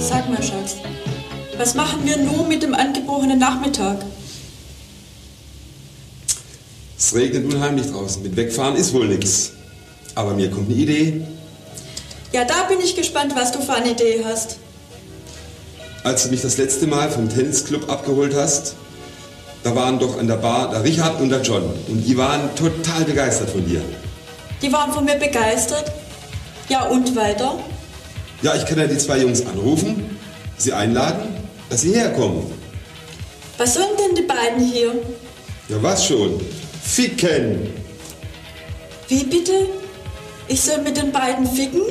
Sag mal, Schatz, was machen wir nun mit dem angebrochenen Nachmittag? Es regnet unheimlich draußen. Mit Wegfahren ist wohl nichts. Aber mir kommt eine Idee. Ja, da bin ich gespannt, was du für eine Idee hast. Als du mich das letzte Mal vom Tennisclub abgeholt hast, da waren doch an der Bar der Richard und der John. Und die waren total begeistert von dir. Die waren von mir begeistert. Ja, und weiter? Ja, ich kann ja die zwei Jungs anrufen, sie einladen, dass sie herkommen. Was sollen denn die beiden hier? Ja, was schon? Ficken! Wie bitte? Ich soll mit den beiden ficken?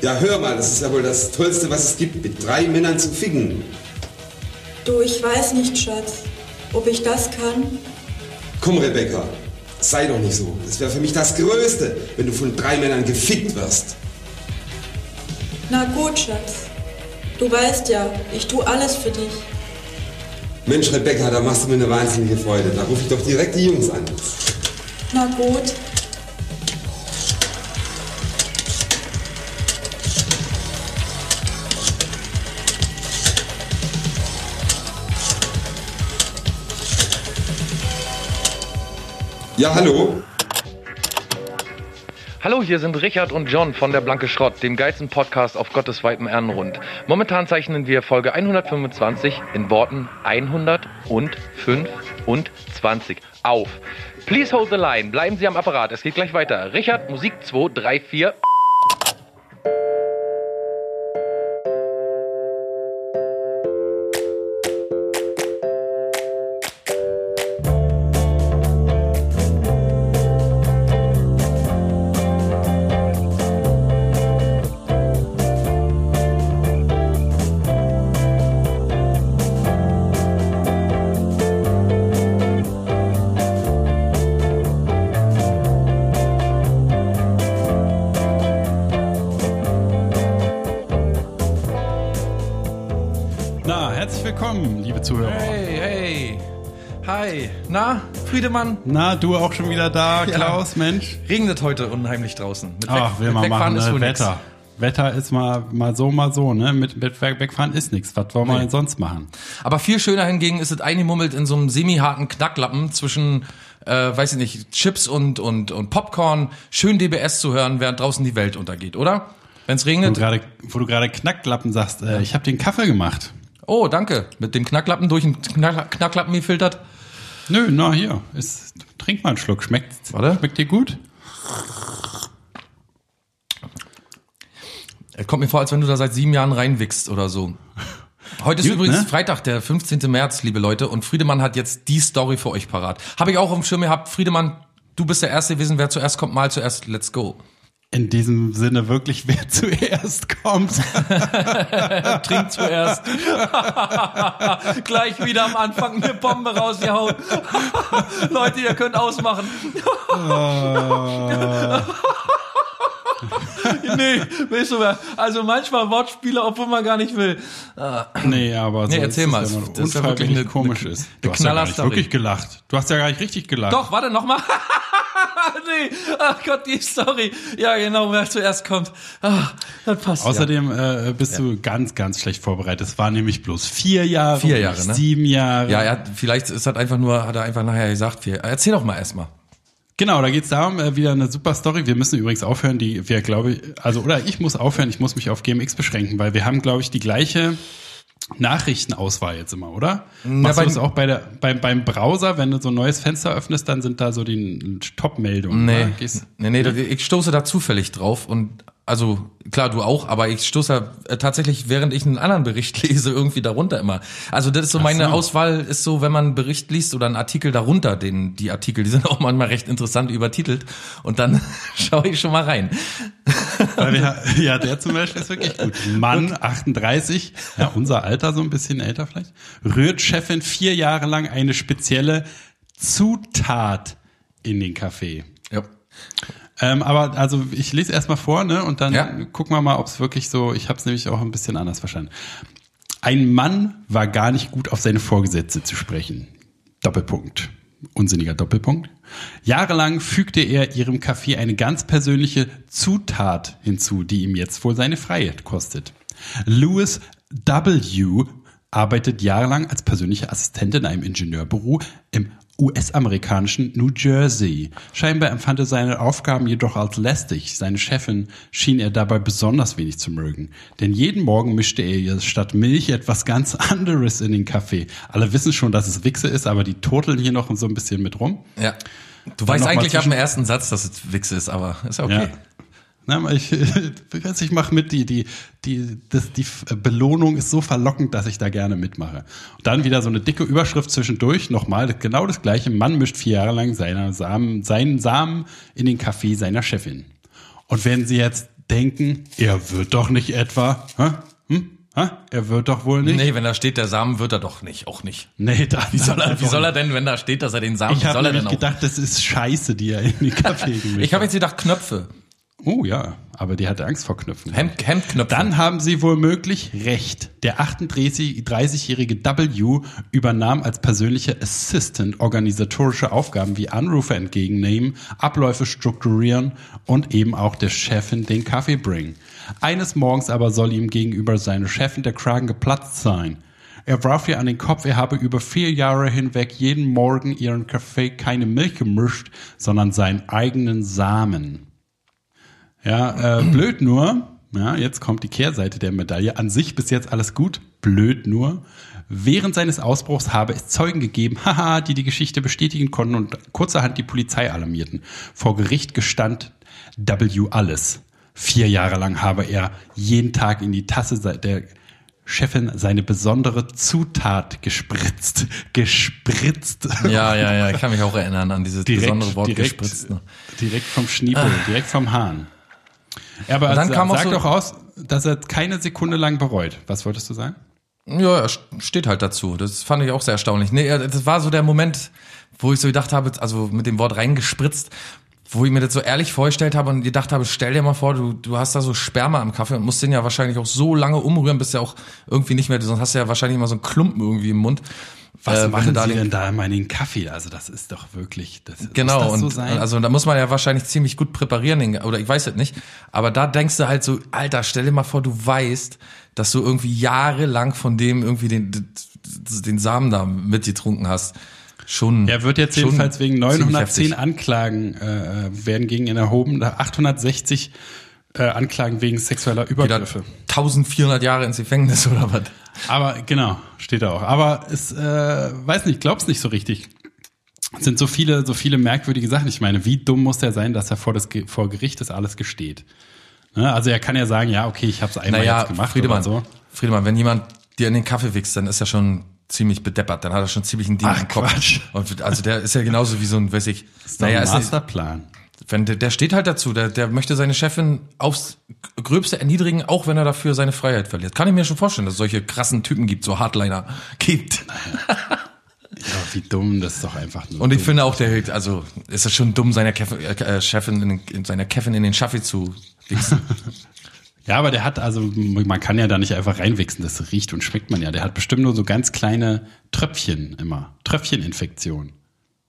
Ja, hör mal, das ist ja wohl das Tollste, was es gibt, mit drei Männern zu ficken. Du, ich weiß nicht, Schatz, ob ich das kann. Komm, Rebecca, sei doch nicht so. Das wäre für mich das Größte, wenn du von drei Männern gefickt wirst. Na gut, Schatz. Du weißt ja, ich tue alles für dich. Mensch, Rebecca, da machst du mir eine wahnsinnige Freude. Da rufe ich doch direkt die Jungs an. Na gut. Ja, hallo? Hallo, hier sind Richard und John von der Blanke Schrott, dem geilsten Podcast auf Gottes weitem Ehrenrund. Momentan zeichnen wir Folge 125 in Worten 105 und 20 auf. Please hold the line, bleiben Sie am Apparat, es geht gleich weiter. Richard, Musik 2, 3, 4. willkommen, liebe Zuhörer. Hey, hey. Hi. Na, Friedemann? Na, du auch schon wieder da, Ja. Klaus, Mensch? Regnet heute unheimlich draußen. Mit, Ach, will man machen, ist ne? wohl nix. Wetter. Wetter ist mal, mal so, mal so, ne? Mit, mit Weg- Wegfahren ist nichts. Was wollen wir denn sonst machen? Aber viel schöner hingegen ist es eingemummelt in so einem semi-harten Knacklappen zwischen, äh, weiß ich nicht, Chips und, und, und Popcorn, schön DBS zu hören, während draußen die Welt untergeht, oder? Wo du regnet. wo du gerade Knacklappen sagst, äh, ich habe den Kaffee gemacht. Oh, danke. Mit dem Knacklappen durch den Knack Knacklappen gefiltert. Nö, na hier, ist, trink mal einen Schluck. Schmeckt, Warte. schmeckt dir gut? Es kommt mir vor, als wenn du da seit sieben Jahren reinwichst oder so. Heute ist Gut, übrigens ne? Freitag, der 15. März, liebe Leute, und Friedemann hat jetzt die Story für euch parat. Habe ich auch im Schirm gehabt. Friedemann, du bist der Erste gewesen. Wer zuerst kommt, mal zuerst. Let's go. In diesem Sinne wirklich, wer zuerst kommt. Trink zuerst. Gleich wieder am Anfang eine Bombe rausgehauen. Leute, ihr könnt ausmachen. nee, weißt du? Also manchmal Wortspiele, obwohl man gar nicht will. Nee, aber so Nee, erzähl mal, Ja das ist ja wirklich eine- komisch ist. Du hast ja gar nicht wirklich gelacht. Du hast ja gar nicht richtig gelacht. Doch, warte noch mal. nee, ach Gott, die Story. Ja, genau, wer zuerst kommt. Ach, das passt. Außerdem äh, bist du ganz, ganz schlecht vorbereitet. Es waren nämlich bloß vier Jahre, Vier Jahre, nicht ne? sieben Jahre. ja. ja, er hat, vielleicht ist das einfach nur, hat er einfach nachher gesagt, wir, erzähl doch mal erstmal. Genau, da geht's darum, äh, wieder eine super Story. Wir müssen übrigens aufhören, die wir, glaube ich, also oder ich muss aufhören, ich muss mich auf GMX beschränken, weil wir haben, glaube ich, die gleiche Nachrichtenauswahl jetzt immer, oder? Machst bei- du das auch bei der, beim, beim Browser, wenn du so ein neues Fenster öffnest, dann sind da so die Top-Meldungen. Nee? Gehst- nee, nee, ich stoße da zufällig drauf und also klar, du auch, aber ich stoße da, äh, tatsächlich, während ich einen anderen Bericht lese, irgendwie darunter immer. Also das ist so meine so. Auswahl ist so, wenn man einen Bericht liest oder einen Artikel darunter, den die Artikel, die sind auch manchmal recht interessant übertitelt und dann schaue ich schon mal rein. Wir, ja, der zum Beispiel ist wirklich gut. Mann, 38, ja, unser Alter so ein bisschen älter vielleicht, rührt Chefin vier Jahre lang eine spezielle Zutat in den Kaffee. Ja. Ähm, aber also ich lese erstmal vor, ne? Und dann Ja. gucken wir mal, ob es wirklich so. Ich habe es nämlich auch ein bisschen anders verstanden. Ein Mann war gar nicht gut auf seine Vorgesetzte zu sprechen. Doppelpunkt. Unsinniger Doppelpunkt. Jahrelang fügte er ihrem Kaffee eine ganz persönliche Zutat hinzu, die ihm jetzt wohl seine Freiheit kostet. Louis W. arbeitet jahrelang als persönliche Assistent in einem Ingenieurbüro im US-amerikanischen New Jersey. Scheinbar empfand er seine Aufgaben jedoch als lästig. Seine Chefin schien er dabei besonders wenig zu mögen. Denn jeden Morgen mischte er ihr statt Milch etwas ganz anderes in den Kaffee. Alle wissen schon, dass es Wichse ist, aber die turteln hier noch so ein bisschen mit rum. Ja. Du weißt noch mal eigentlich ab dem ersten Satz, dass es Wichse ist, aber ist ja okay. Ja. Aber ich, ich mache mit, die, die, die, das, die Belohnung ist so verlockend, dass ich da gerne mitmache. Und dann wieder so eine dicke Überschrift zwischendurch, nochmal genau das gleiche. Mann mischt vier Jahre lang seine Samen, seinen Samen in den Kaffee seiner Chefin. Und wenn Sie jetzt denken, er wird doch nicht etwa, hä? Hm? Hä? Er wird doch wohl nicht. Nee, wenn da steht, der Samen wird er doch nicht, auch nicht. Nee, da, Wie soll er, wie soll er denn, wenn da steht, dass er den Samen, Ich wie habe soll er denn auch? gedacht, das ist Scheiße, die er in den Kaffee gemischt Ich habe hat. jetzt gedacht, Knöpfe. Oh ja, aber die hatte Angst vor Knöpfen. Hemd, Hemdknöpfe. Dann haben sie womöglich recht. Der 38 30-jährige W übernahm als persönlicher Assistant organisatorische Aufgaben wie Anrufe entgegennehmen, Abläufe strukturieren und eben auch der Chefin den Kaffee bringen. Eines Morgens aber soll ihm gegenüber seiner Chefin der Kragen geplatzt sein. Er warf ihr an den Kopf, er habe über vier Jahre hinweg jeden Morgen ihren Kaffee keine Milch gemischt, sondern seinen eigenen Samen. Ja, äh, blöd nur, ja, jetzt kommt die Kehrseite der Medaille. An sich bis jetzt alles gut, blöd nur. Während seines Ausbruchs habe es Zeugen gegeben, haha, die die Geschichte bestätigen konnten und kurzerhand die Polizei alarmierten. Vor Gericht gestand W alles. Vier Jahre lang habe er jeden Tag in die Tasse se- der Chefin seine besondere Zutat gespritzt. Gespritzt. Ja, ja, ja, ich kann mich auch erinnern an dieses besondere Wort direkt, gespritzt. Ne? direkt vom Schniepel, direkt vom Hahn. Ja, aber dann kam auch sag so- doch aus, dass er keine Sekunde lang bereut. Was wolltest du sagen? Ja, er steht halt dazu. Das fand ich auch sehr erstaunlich. Nee, das war so der Moment, wo ich so gedacht habe, also mit dem Wort reingespritzt, wo ich mir das so ehrlich vorgestellt habe und gedacht habe, stell dir mal vor, du, du hast da so Sperma am Kaffee und musst den ja wahrscheinlich auch so lange umrühren, bis er auch irgendwie nicht mehr, sonst hast du ja wahrscheinlich immer so einen Klumpen irgendwie im Mund. Was Äh, machen du da Sie den- denn da immer in den Kaffee? Also das ist doch wirklich, das, Genau, das so und sein? also da muss man ja wahrscheinlich ziemlich gut präparieren, oder ich weiß es nicht. Aber da denkst du halt so, Alter, stell dir mal vor, du weißt, dass du irgendwie jahrelang von dem irgendwie den, den Samen da mitgetrunken hast. Schon. er wird jetzt jedenfalls wegen ziemlich 910 heftig. Anklagen äh, werden gegen ihn erhoben, da 860 äh, Anklagen wegen sexueller Übergriffe. 1400 Jahre ins Gefängnis oder was? Aber genau, steht da auch. Aber es, äh, weiß nicht, glaub's nicht so richtig. Es sind so viele, so viele merkwürdige Sachen. Ich meine, wie dumm muss der sein, dass er vor, das, vor Gericht das alles gesteht? Ne? Also er kann ja sagen, ja, okay, ich habe es einmal Naja, jetzt gemacht Friedemann, oder so. Friedemann, wenn jemand dir in den Kaffee wichst, dann ist er schon ziemlich bedeppert, dann hat er schon ziemlich ein Ding Ach, im Kopf. Quatsch. Und also der ist ja genauso wie so ein, weiß ich, ist naja, ein ist nicht, Masterplan. wenn der, der steht halt dazu, der, der möchte seine Chefin aufs Gröbste erniedrigen, auch wenn er dafür seine Freiheit verliert. Kann ich mir schon vorstellen, dass es solche krassen Typen gibt, so Hardliner gibt. Ja, wie dumm, das ist doch einfach nur. Und ich dumm. finde auch, der also ist es schon dumm, seiner Kef äh, Chefin in, den, in seiner Kevin in den Schaffi zu wichsen. Ja, aber der hat also, man kann ja da nicht einfach reinwichsen, das riecht und schmeckt man ja. Der hat bestimmt nur so ganz kleine Tröpfchen immer. Tröpfcheninfektion.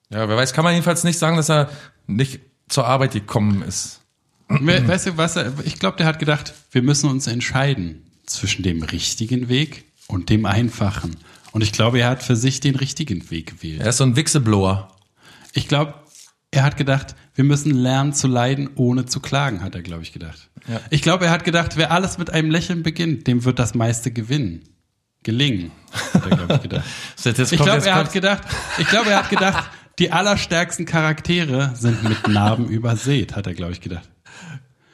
ja, wer weiß, kann man jedenfalls nicht sagen, dass er nicht zur Arbeit gekommen ist. We- Weißt du, was er, ich glaube, der hat gedacht, wir müssen uns entscheiden zwischen dem richtigen Weg und dem einfachen. Und ich glaube, er hat für sich den richtigen Weg gewählt. Er ist so ein Wichseblower. Ich glaube, er hat gedacht, wir müssen lernen zu leiden, ohne zu klagen, hat er, glaube ich, gedacht. Ja. Ich glaube, er hat gedacht, wer alles mit einem Lächeln beginnt, dem wird das meiste gewinnen. Gelingen, hat er, glaube ich, gedacht. Jetzt, jetzt Ich glaube, er hat gedacht, ich glaube, er hat gedacht, die allerstärksten Charaktere sind mit Narben übersät, hat er, glaube ich, gedacht.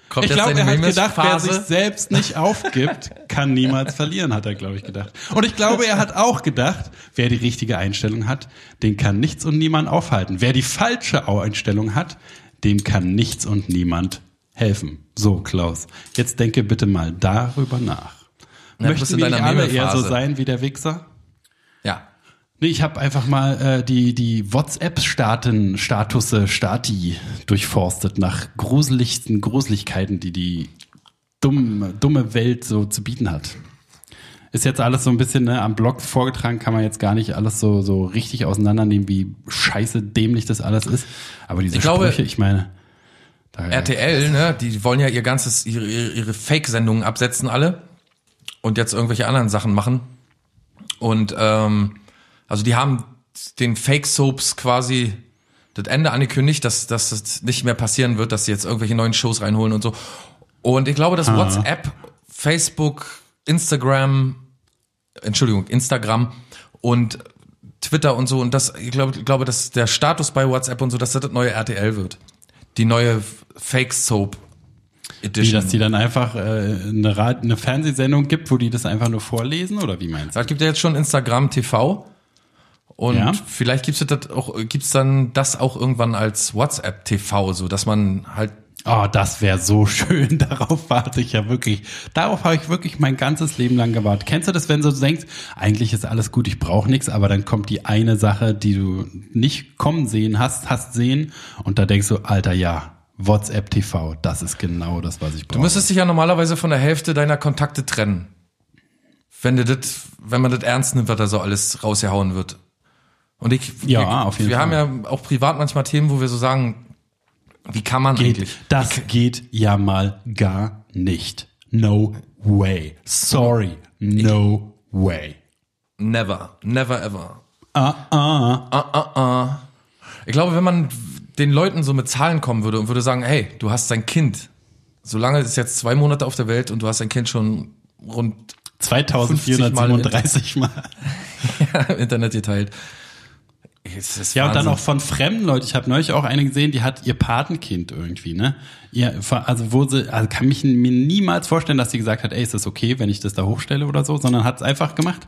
Kommt Ich glaube, er hat gedacht, wer sich selbst nicht aufgibt, kann niemals verlieren, hat er, glaube ich, gedacht. Und ich glaube, er hat auch gedacht, wer die richtige Einstellung hat, den kann nichts und niemand aufhalten. Wer die falsche Einstellung hat, dem kann nichts und niemand helfen. So, Klaus, jetzt denke bitte mal darüber nach. Ja, Möchten in wir alle eher so sein wie der Wichser? Ja. Nee, ich habe einfach mal äh, die, die WhatsApp-Staaten, Statusse, Stati durchforstet nach gruseligsten Gruseligkeiten, die die dumme, dumme Welt so zu bieten hat. Ist jetzt alles so ein bisschen ne, am Blog vorgetragen, kann man jetzt gar nicht alles so, so richtig auseinandernehmen, wie scheiße dämlich das alles ist. Aber diese Ich glaube- Sprüche, ich meine, da, RTL, ne, die wollen ja ihr ganzes, ihre, ihre ihre Fake-Sendungen absetzen alle. und jetzt irgendwelche anderen Sachen machen. Und ähm, also die haben den Fake Soaps quasi das Ende angekündigt, dass, dass es nicht mehr passieren wird, dass sie jetzt irgendwelche neuen Shows reinholen und so. Und ich glaube, dass WhatsApp, Facebook, Instagram, Entschuldigung, Instagram und Twitter und so und das, ich glaube, ich glaube, dass der Status bei WhatsApp und so, dass das das neue RTL wird. Die neue Fake Soap Wie, Edition. dass die dann einfach äh, eine, eine Fernsehsendung gibt, wo die das einfach nur vorlesen oder wie meinst du? Es gibt ja jetzt schon Instagram TV. Und Ja. vielleicht gibt's das auch, gibt's dann das auch irgendwann als WhatsApp TV, so dass man halt Oh, das wäre so schön. Darauf warte ich ja wirklich. Darauf habe ich wirklich mein ganzes Leben lang gewartet. Kennst du das, wenn du denkst, eigentlich ist alles gut, ich brauche nichts, aber dann kommt die eine Sache, die du nicht kommen sehen hast, hast sehen und da denkst du, Alter, ja, WhatsApp TV, das ist genau das, was ich brauche. Du müsstest dich ja normalerweise von der Hälfte deiner Kontakte trennen. Wenn du das, wenn man das ernst nimmt, was da so alles rausgehauen wird. Und ich, Ja, wir, auf jeden wir Fall. haben ja auch privat manchmal Themen, wo wir so sagen, wie kann man geht, eigentlich? das geht ja mal gar nicht. No way. Sorry. No way. Never, never ever. Ah, ah. Ich glaube, wenn man den Leuten so mit Zahlen kommen würde und würde sagen, hey, du hast dein Kind, solange ist jetzt zwei Monate auf der Welt und du hast dein Kind schon rund 2437 Mal. im Internet geteilt. Ja, und dann auch von fremden Leuten. Ich habe neulich auch eine gesehen, die hat ihr Patenkind irgendwie, ne? Ihr, also wo sie, also kann mich mir niemals vorstellen, dass sie gesagt hat, ey, ist das okay, wenn ich das da hochstelle oder so, sondern hat es einfach gemacht.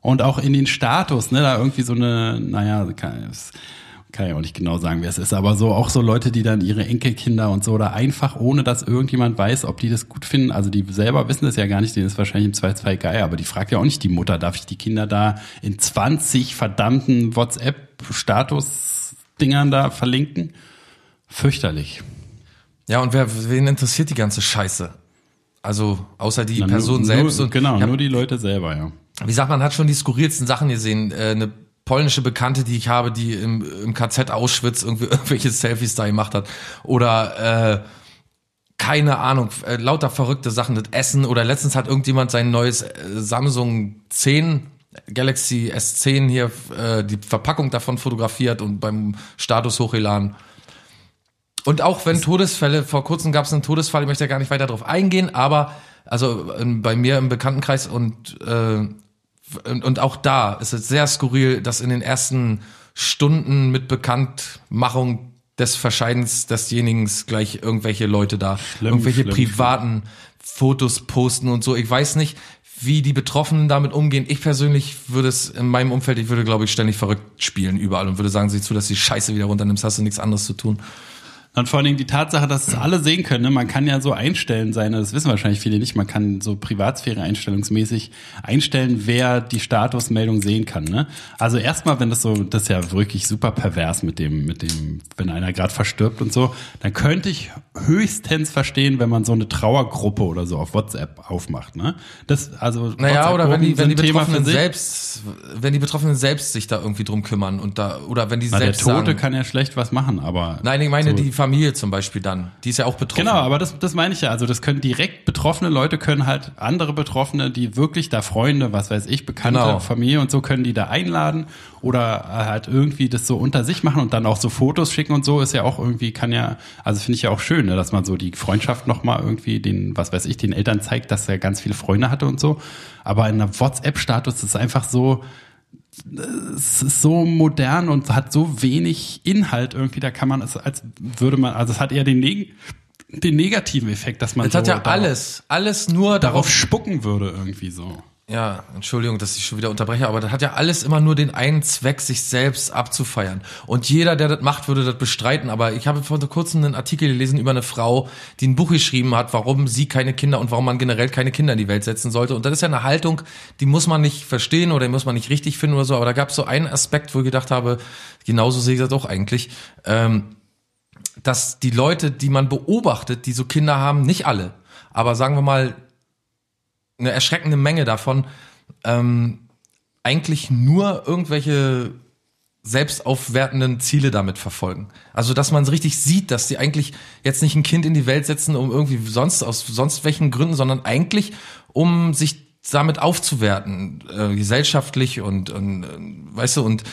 Und auch in den Status, ne, da irgendwie so eine, naja, kann, ja auch nicht genau sagen, wer es ist, aber so auch so Leute, die dann ihre Enkelkinder und so oder einfach ohne dass irgendjemand weiß, ob die das gut finden. Also die selber wissen das ja gar nicht, denen ist wahrscheinlich im 2-2 geil, aber die fragt ja auch nicht die Mutter, darf ich die Kinder da in 20 verdammten WhatsApp-Status-Dingern da verlinken? Fürchterlich. Ja, und wer, wen interessiert die ganze Scheiße? Also, außer die Na, Person nur, selbst. Nur, und, genau, ja, nur die Leute selber, ja. wie sagt man, hat schon die skurrilsten Sachen gesehen. Äh, eine polnische Bekannte, die ich habe, die im, im KZ Auschwitz irgendwie irgendwelche Selfies da gemacht hat. Oder, äh, keine Ahnung, äh, lauter verrückte Sachen, das Essen. Oder letztens hat irgendjemand sein neues äh, Samsung 10 Galaxy S10 hier, äh, die Verpackung davon fotografiert und beim Status hochgeladen. Und auch wenn Todesfälle, vor kurzem gab es einen Todesfall, ich möchte ja gar nicht weiter darauf eingehen, aber also ähm, bei mir im Bekanntenkreis und, äh, und, und auch da ist es sehr skurril, dass in den ersten Stunden mit Bekanntmachung des Verscheidens desjenigen gleich irgendwelche Leute da, Schlimm, irgendwelche schlimm, privaten Fotos posten und so. Ich weiß nicht, wie die Betroffenen damit umgehen. Ich persönlich würde es in meinem Umfeld, ich würde, glaube ich, ständig verrückt spielen überall und würde sagen, sieh zu, dass die Scheiße wieder runternimmst, hast du nichts anderes zu tun. Und vor allen Dingen die Tatsache, dass es alle sehen können. Ne? Man kann ja so einstellen seine, das wissen wahrscheinlich viele nicht, man kann so Privatsphäre einstellungsmäßig einstellen, wer die Statusmeldung sehen kann. Ne? Also erstmal, wenn das so, das ist ja wirklich super pervers mit dem, mit dem, wenn einer gerade verstirbt und so, dann könnte ich höchstens verstehen, wenn man so eine Trauergruppe oder so auf WhatsApp aufmacht. Ne? Das, also Naja, oder wenn die, wenn die Betroffenen selbst, wenn die Betroffenen selbst sich da irgendwie drum kümmern und da, oder wenn die Na, der selbst Tote sagen, kann ja schlecht was machen, aber Nein, ich meine so- die Familie zum Beispiel dann. Die ist ja auch betroffen. Genau, aber das, das meine ich ja. Also das können direkt betroffene Leute können halt andere Betroffene, die wirklich da Freunde, was weiß ich, Bekannte, Genau. Familie und so können die da einladen oder halt irgendwie das so unter sich machen und dann auch so Fotos schicken und so ist ja auch irgendwie kann ja, also finde ich ja auch schön, ne, dass man so die Freundschaft noch mal irgendwie den, was weiß ich, den Eltern zeigt, dass er ganz viele Freunde hatte und so. Aber in einer WhatsApp-Status ist es einfach so, es ist so modern und hat so wenig Inhalt irgendwie, da kann man es als würde man, also es hat eher den, neg den negativen Effekt, dass man hat so ja darauf- alles, alles nur darauf darauf. spucken würde irgendwie so. Ja, Entschuldigung, dass ich schon wieder unterbreche, aber das hat ja alles immer nur den einen Zweck, sich selbst abzufeiern. Und jeder, der das macht, würde das bestreiten. Aber ich habe vor kurzem einen Artikel gelesen über eine Frau, die ein Buch geschrieben hat, warum sie keine Kinder und warum man generell keine Kinder in die Welt setzen sollte. Und das ist ja eine Haltung, die muss man nicht verstehen oder die muss man nicht richtig finden oder so. Aber da gab es so einen Aspekt, wo ich gedacht habe, genauso sehe ich das auch eigentlich. Ähm, dass die Leute, die man beobachtet, die so Kinder haben, nicht alle, aber sagen wir mal eine erschreckende Menge davon, ähm, eigentlich nur irgendwelche selbstaufwertenden Ziele damit verfolgen. Also, dass man richtig sieht, dass die eigentlich jetzt nicht ein Kind in die Welt setzen, um irgendwie sonst, aus sonst welchen Gründen, sondern eigentlich, um sich damit aufzuwerten, äh, gesellschaftlich und, und, äh, weißt du, und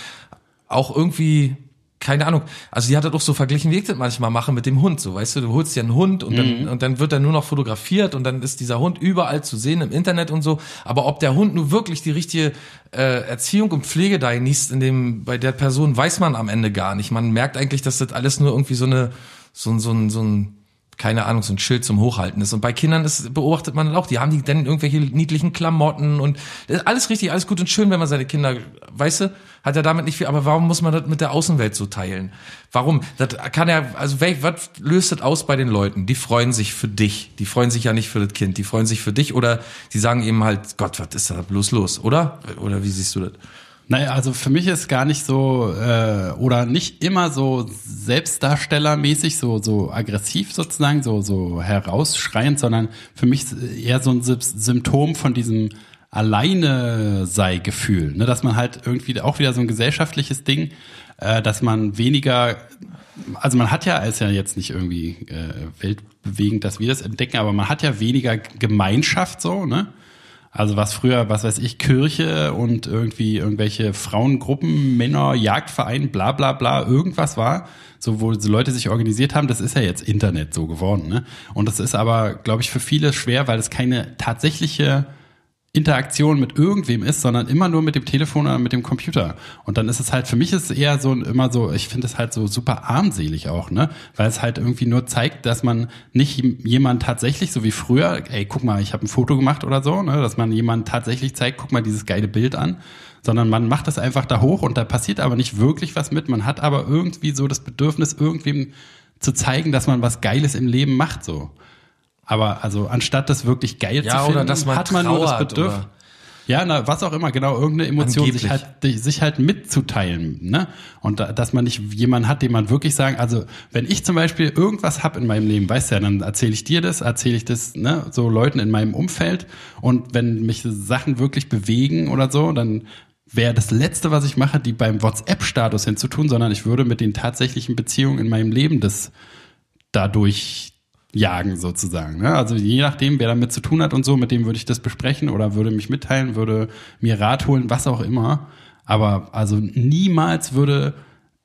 auch irgendwie keine Ahnung. Also die hat das auch so verglichen, wie ich das manchmal mache mit dem Hund. So, weißt du, du holst dir einen Hund und dann, und dann wird er nur noch fotografiert und dann ist dieser Hund überall zu sehen im Internet und so. Aber ob der Hund nur wirklich die richtige äh, Erziehung und Pflege da genießt in dem, bei der Person, weiß man am Ende gar nicht. Man merkt eigentlich, dass das alles nur irgendwie so eine, so, ein so ein, so ein, keine Ahnung, so ein Schild zum Hochhalten ist. Und bei Kindern ist, beobachtet man auch, die haben die dann irgendwelche niedlichen Klamotten und das alles richtig, alles gut und schön, wenn man seine Kinder, weißt du, hat er damit nicht viel, aber warum muss man das mit der Außenwelt so teilen? Warum? Das kann er, also was löst das aus bei den Leuten? Die freuen sich für dich. Die freuen sich ja nicht für das Kind, die freuen sich für dich oder die sagen eben halt, Gott, was ist da bloß los, oder? Oder wie siehst du das? Naja, also für mich ist gar nicht so äh, oder nicht immer so selbstdarstellermäßig, so so aggressiv sozusagen, so so herausschreiend, sondern für mich eher so ein Symptom von diesem alleine sei Gefühl, ne, dass man halt irgendwie auch wieder so ein gesellschaftliches Ding, äh, dass man weniger, also man hat ja, ist ja jetzt nicht irgendwie äh, weltbewegend, dass wir das entdecken, aber man hat ja weniger Gemeinschaft so, ne? Also was früher, was weiß ich, Kirche und irgendwie irgendwelche Frauengruppen, Männer, Jagdverein, bla bla bla, irgendwas war, so wo Leute sich organisiert haben, das ist ja jetzt Internet so geworden. Ne? Und das ist aber, glaube ich, für viele schwer, weil es keine tatsächliche Interaktion mit irgendwem ist, sondern immer nur mit dem Telefon oder mit dem Computer. Und dann ist es halt, für mich ist es eher so immer so, ich finde es halt so super armselig auch, ne? Weil es halt irgendwie nur zeigt, dass man nicht jemand tatsächlich, so wie früher, ey, guck mal, ich habe ein Foto gemacht oder so, ne? Dass man jemand tatsächlich zeigt, guck mal dieses geile Bild an, sondern man macht das einfach da hoch und da passiert aber nicht wirklich was mit. Man hat aber irgendwie so das Bedürfnis, irgendwem zu zeigen, dass man was Geiles im Leben macht, so. Aber also anstatt das wirklich geil ja, zu finden, oder man hat man nur das trauert Bedürfnis. Ja, na, was auch immer, genau, irgendeine Emotion sich halt, sich halt mitzuteilen, ne? Und da, dass man nicht jemanden hat, den man wirklich sagen, also wenn ich zum Beispiel irgendwas hab in meinem Leben, weißt du ja, dann erzähle ich dir das, erzähle ich das, ne, so Leuten in meinem Umfeld und wenn mich Sachen wirklich bewegen oder so, dann wäre das Letzte, was ich mache, die beim WhatsApp-Status hinzutun, sondern ich würde mit den tatsächlichen Beziehungen in meinem Leben das dadurch jagen sozusagen. Ne? Also je nachdem, wer damit zu tun hat und so, mit dem würde ich das besprechen oder würde mich mitteilen, würde mir Rat holen, was auch immer. Aber also niemals würde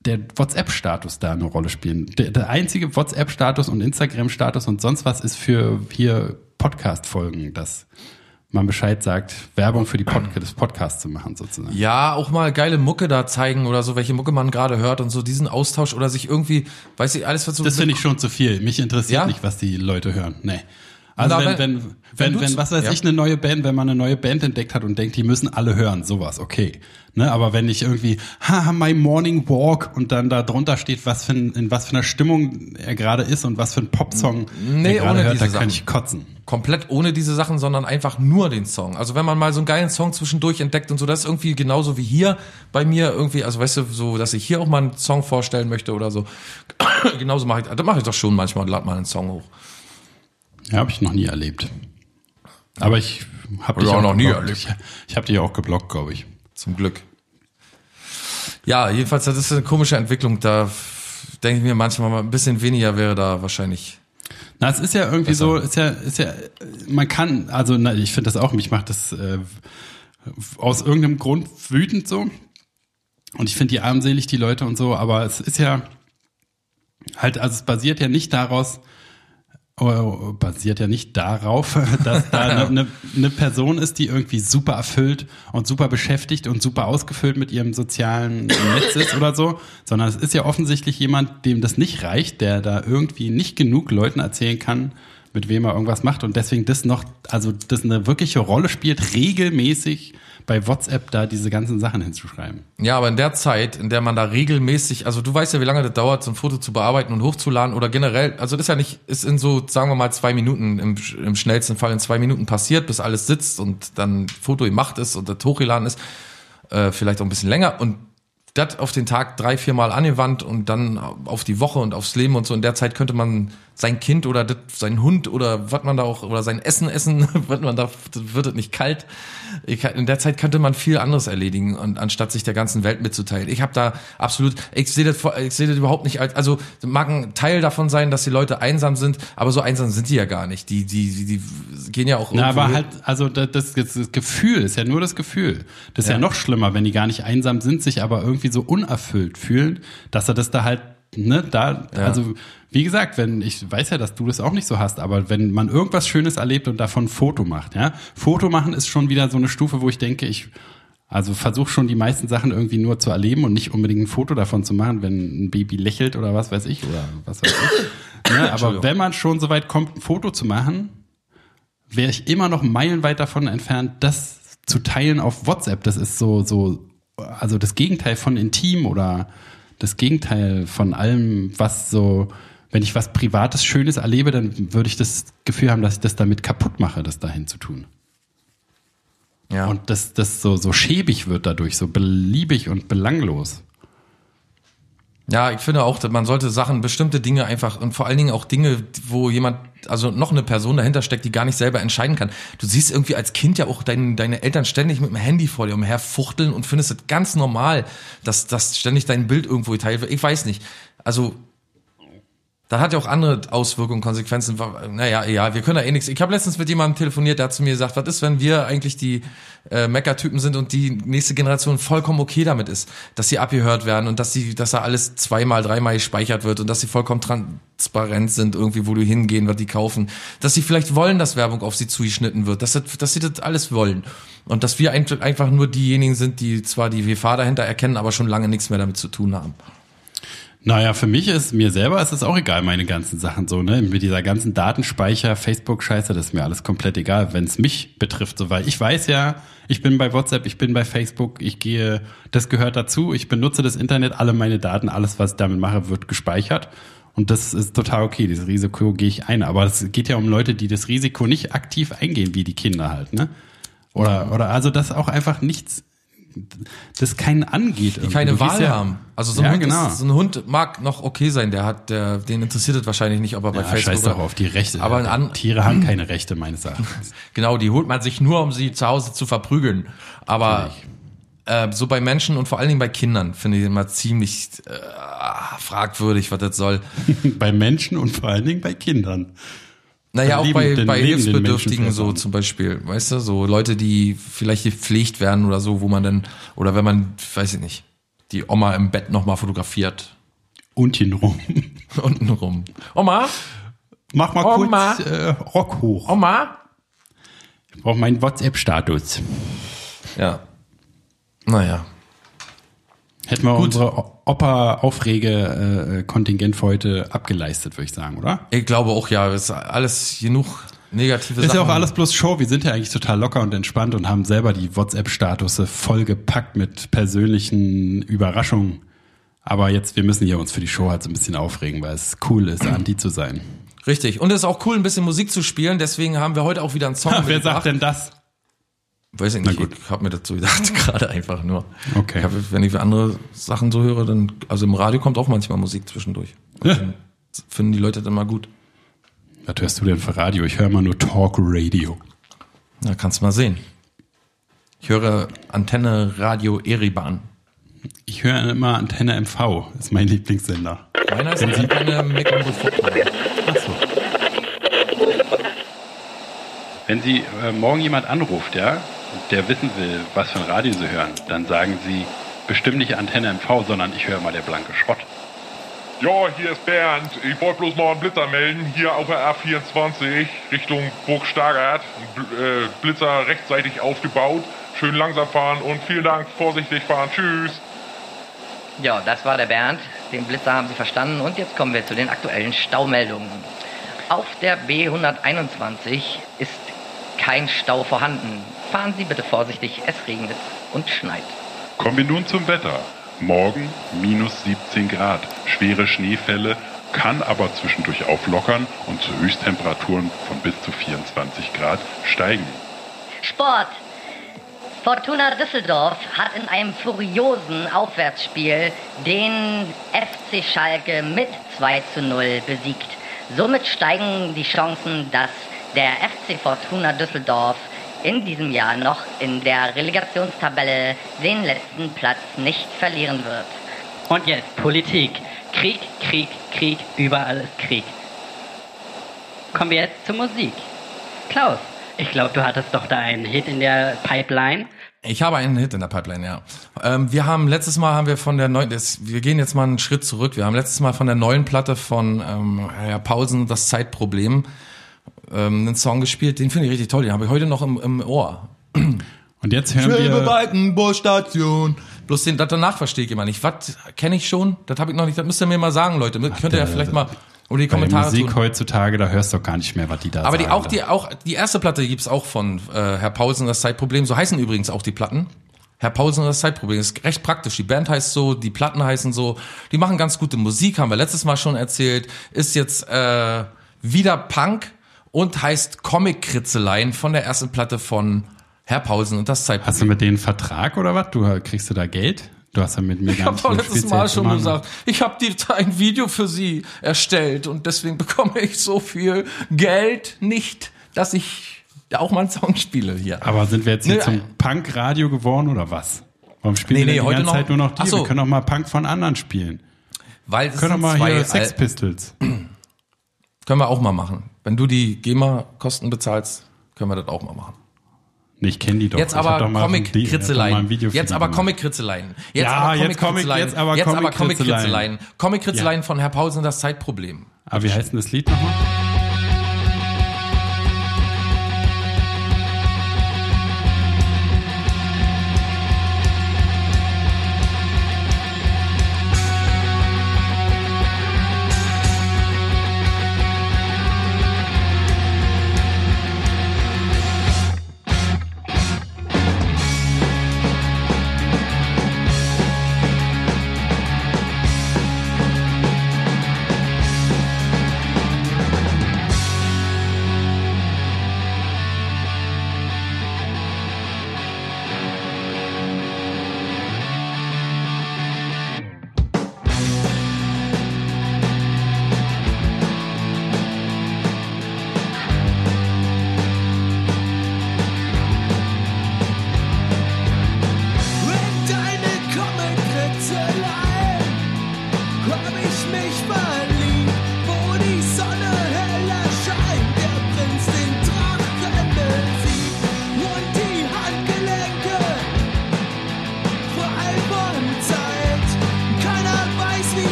der WhatsApp-Status da eine Rolle spielen. Der, der einzige WhatsApp-Status und Instagram-Status und sonst was ist für hier Podcast-Folgen, dass man Bescheid sagt, Werbung für die Pod das Podcast zu machen sozusagen. Ja, auch mal geile Mucke da zeigen oder so, welche Mucke man gerade hört und so diesen Austausch oder sich irgendwie, weiß ich, alles was so Das finde ich schon zu viel. Mich interessiert Ja? nicht, was die Leute hören. Nee. Also wenn, wenn- wenn, wenn was weiß ja. ich, eine neue Band, wenn man eine neue Band entdeckt hat und denkt, die müssen alle hören, sowas, okay. Ne, aber wenn ich irgendwie, haha, my morning walk und dann da drunter steht, was für ein, in was für einer Stimmung er gerade ist und was für ein Popsong Nee, er gerade ohne hört, da kann ich kotzen. komplett ohne diese Sachen, sondern einfach nur den Song. Also wenn man mal so einen geilen Song zwischendurch entdeckt und so, das ist irgendwie genauso wie hier bei mir irgendwie, also weißt du, so, dass ich hier auch mal einen Song vorstellen möchte oder so. genauso mache ich, das mache ich doch schon manchmal, lad mal einen Song hoch. Ja, habe ich noch nie erlebt. Aber ich habe Hab ich auch noch nie geblockt. erlebt. Ich, ich habe dich auch geblockt, glaube ich. Zum Glück. Ja, jedenfalls, das ist eine komische Entwicklung. Da denke ich mir manchmal mal ein bisschen weniger wäre da wahrscheinlich. Na, es ist ja irgendwie so, ist ja, ist ja, man kann, also na, ich finde das auch, mich macht das äh, aus irgendeinem Grund wütend so. Und ich finde die armselig, die Leute und so, aber es ist ja halt, also es basiert ja nicht daraus, basiert ja nicht darauf, dass da eine, eine, eine Person ist, die irgendwie super erfüllt und super beschäftigt und super ausgefüllt mit ihrem sozialen Netz ist oder so, sondern es ist ja offensichtlich jemand, dem das nicht reicht, der da irgendwie nicht genug Leuten erzählen kann, mit wem er irgendwas macht und deswegen das noch, also das eine wirkliche Rolle spielt, regelmäßig bei WhatsApp da diese ganzen Sachen hinzuschreiben. Ja, aber in der Zeit, in der man da regelmäßig, also du weißt ja, wie lange das dauert, so ein Foto zu bearbeiten und hochzuladen oder generell, also das ist ja nicht, ist in so, sagen wir mal, zwei Minuten, im, im schnellsten Fall in zwei Minuten passiert, bis alles sitzt und dann Foto gemacht ist und das hochgeladen ist, äh, vielleicht auch ein bisschen länger und das auf den Tag drei, vier Mal angewandt und dann auf die Woche und aufs Leben und so. In der Zeit könnte man sein Kind oder das, sein Hund oder was man da auch, oder sein Essen essen, wird man da, wird es nicht kalt. Ich, in der Zeit könnte man viel anderes erledigen, und, anstatt sich der ganzen Welt mitzuteilen. Ich habe da absolut, ich sehe das, ich sehe das überhaupt nicht als, also mag ein Teil davon sein, dass die Leute einsam sind, aber so einsam sind die ja gar nicht. Die, die, die, die gehen ja auch Na, aber halt, also das, das, das Gefühl ist ja nur das Gefühl. Das ist ja. noch schlimmer, wenn die gar nicht einsam sind, sich aber irgendwie so unerfüllt fühlen, dass er das da halt, ne, da, also wie gesagt, wenn, ich weiß ja, dass du das auch nicht so hast, aber wenn man irgendwas Schönes erlebt und davon ein Foto macht, ja, Foto machen ist schon wieder so eine Stufe, wo ich denke, ich, also versuche schon die meisten Sachen irgendwie nur zu erleben und nicht unbedingt ein Foto davon zu machen, wenn ein Baby lächelt oder was weiß ich oder was weiß ich. ne, aber wenn man schon so weit kommt, ein Foto zu machen, wäre ich immer noch meilenweit davon entfernt, das zu teilen auf WhatsApp. Das ist so, so, also das Gegenteil von intim oder das Gegenteil von allem, was so, wenn ich was Privates, Schönes erlebe, dann würde ich das Gefühl haben, dass ich das damit kaputt mache, das dahin zu tun. ja. Und dass das so, so schäbig wird dadurch, so beliebig und belanglos. Ja, ich finde auch, man sollte Sachen, bestimmte Dinge einfach und vor allen Dingen auch Dinge, wo jemand, also noch eine Person dahinter steckt, die gar nicht selber entscheiden kann. Du siehst irgendwie als Kind ja auch dein, deine Eltern ständig mit dem Handy vor dir umherfuchteln und findest es ganz normal, dass, dass ständig dein Bild irgendwo geteilt wird. Ich weiß nicht. Also das hat ja auch andere Auswirkungen, Konsequenzen. Naja, ja, wir können da eh nichts. Ich habe letztens mit jemandem telefoniert, der hat zu mir gesagt, was ist, wenn wir eigentlich die äh, Mecker-Typen sind und die nächste Generation vollkommen okay damit ist, dass sie abgehört werden und dass sie, dass da alles zweimal, dreimal gespeichert wird und dass sie vollkommen transparent sind, irgendwie, wo du hingehen, was die kaufen. Dass sie vielleicht wollen, dass Werbung auf sie zugeschnitten wird, dass, das, dass sie das alles wollen. Und dass wir einfach nur diejenigen sind, die zwar die WFA dahinter erkennen, aber schon lange nichts mehr damit zu tun haben. Naja, für mich ist, mir selber ist es auch egal, meine ganzen Sachen so, ne? Mit dieser ganzen Datenspeicher, Facebook-Scheiße, das ist mir alles komplett egal, wenn es mich betrifft, so, weil ich weiß ja, ich bin bei WhatsApp, ich bin bei Facebook, ich gehe, das gehört dazu, ich benutze das Internet, alle meine Daten, alles, was ich damit mache, wird gespeichert. Und das ist total okay, dieses Risiko gehe ich ein. Aber es geht ja um Leute, die das Risiko nicht aktiv eingehen, wie die Kinder halt, ne? Oder, oder also das auch einfach nichts, das keinen angeht. die keine Du Wahl ja- haben. Also so ein, Ja, Hund genau. ist, so ein Hund mag noch okay sein, der hat, der, den interessiert es wahrscheinlich nicht, ob er bei Ja, Facebook scheiß doch auf die Rechte. Aber an, Tiere haben keine Rechte, meines Erachtens. genau, die holt man sich nur, um sie zu Hause zu verprügeln. Aber äh, so bei Menschen und vor allen Dingen bei Kindern finde ich immer ziemlich äh, fragwürdig, was das soll. bei Menschen und vor allen Dingen bei Kindern. Naja, auch Leben- bei, bei Hilfsbedürftigen so zum Beispiel, weißt du, so Leute, die vielleicht gepflegt werden oder so, wo man dann, oder wenn man, weiß ich nicht, die Oma im Bett nochmal fotografiert, Und hinrum. unten rum. Oma, Mach mal Oma. kurz äh, Rock hoch. Oma. Ich brauche meinen WhatsApp-Status. Ja. Naja. Hätten wir Gut. unsere Opa-Aufrege-Kontingent für heute abgeleistet, würde ich sagen, oder? Ich glaube auch, ja, ist alles genug negative Ist Sachen. ja auch alles bloß Show. Wir sind ja eigentlich total locker und entspannt und haben selber die WhatsApp-Statusse vollgepackt mit persönlichen Überraschungen. Aber jetzt, wir müssen hier uns für die Show halt so ein bisschen aufregen, weil es cool ist, Anti zu sein. Richtig. Und es ist auch cool, ein bisschen Musik zu spielen. Deswegen haben wir heute auch wieder einen Song Wer mitgebracht. sagt denn das? Weiß ich nicht. Ich habe mir dazu gedacht, gerade einfach nur. Okay. Ich hab, wenn ich andere Sachen so höre, dann, also im Radio kommt auch manchmal Musik zwischendurch. Ja. Dann Finden die Leute dann mal gut. Was hörst du denn für Radio? Ich höre mal nur Talk Radio. Na, kannst mal sehen. Ich höre Antenne Radio Eriban. Ich höre immer Antenne MV, ist mein Lieblingssender. Meiner ist Antenne Mecklenburg-Vorpommern. Achso. Wenn Sie äh, morgen jemand anruft, ja, der wissen will, was für ein Radio Sie hören, dann sagen Sie bestimmt nicht Antenne MV, sondern ich höre mal der blanke Schrott. Ja, hier ist Bernd. Ich wollte bloß mal einen Blitzer melden. Hier auf der A24 Richtung Burg Stargard. Bl- äh, Blitzer rechtzeitig aufgebaut. Schön langsam fahren und vielen Dank. Vorsichtig fahren. Tschüss. Ja, das war der Bernd. Den Blitzer haben Sie verstanden. Und jetzt kommen wir zu den aktuellen Staumeldungen. Auf der B121 ist kein Stau vorhanden. Fahren Sie bitte vorsichtig, es regnet und schneit. Kommen wir nun zum Wetter. Morgen minus 17 Grad. Schwere Schneefälle, kann aber zwischendurch auflockern und zu Höchsttemperaturen von bis zu 24 Grad steigen. Sport. Fortuna Düsseldorf hat in einem furiosen Aufwärtsspiel den FC Schalke mit 2 zu 0 besiegt. Somit steigen die Chancen, dass der FC Fortuna Düsseldorf in diesem Jahr noch in der Relegationstabelle den letzten Platz nicht verlieren wird. Und jetzt Politik. Krieg, Krieg, Krieg, überall ist Krieg. Kommen wir jetzt zur Musik. Klaus, ich glaube, du hattest doch da einen Hit in der Pipeline. Ich habe einen Hit in der Pipeline, ja. Ähm, wir haben letztes Mal haben wir von der neuen, das, wir gehen jetzt mal einen Schritt zurück. Wir haben letztes Mal von der neuen Platte von ähm, Herr Pausen das Zeitproblem ähm, einen Song gespielt. Den finde ich richtig toll. Den habe ich heute noch im, im Ohr. Und jetzt hören wir. Schwäbebalkenbusstation. Bloß den, das danach verstehe ich immer nicht. Was kenne ich schon? Das habe ich noch nicht. Das müsst ihr mir mal sagen, Leute. Könnt ihr ja vielleicht mal oder die Bei der Kommentare Musik tun. heutzutage, da hörst du doch gar nicht mehr, was die da Aber sagen. die auch da. die auch die erste Platte gibt's auch von äh, Herr Pausen das Zeitproblem. So heißen übrigens auch die Platten. Herr Pausen das Zeitproblem ist recht praktisch. Die Band heißt so, die Platten heißen so. Die machen ganz gute Musik, haben wir letztes Mal schon erzählt. Ist jetzt äh, wieder Punk und heißt Comic-Kritzeleien von der ersten Platte von Herr Pausen und das Zeitproblem. Hast du mit denen einen Vertrag oder was? Du kriegst du da Geld? Du hast ja mit mir Ich habe doch letztes Mal schon machen. gesagt, ich habe ein Video für sie erstellt und deswegen bekomme ich so viel Geld nicht, dass ich auch mal einen Song spiele hier. Aber sind wir jetzt hier Nee, zum Punk-Radio geworden oder was? Warum spielen Nee, wir nee, die heute ganze noch- Zeit nur noch die? So. Wir können auch mal Punk von anderen spielen. Weil es Können doch mal hier Sex Al- Pistols. Können wir auch mal machen. Wenn du die GEMA-Kosten bezahlst, können wir das auch mal machen. Ich kenne die doch. Jetzt aber Comic-Kritzeleien. Jetzt aber. Comic-Kritzeleien. Jetzt Ja, aber jetzt Comic- Comic-Kritzeleien. jetzt aber Comic-Kritzeleien. Comic-Kritzeleien. Comic-Kritzeleien von Herr Pausen, das Zeitproblem. Aber wie heißt denn das Lied nochmal?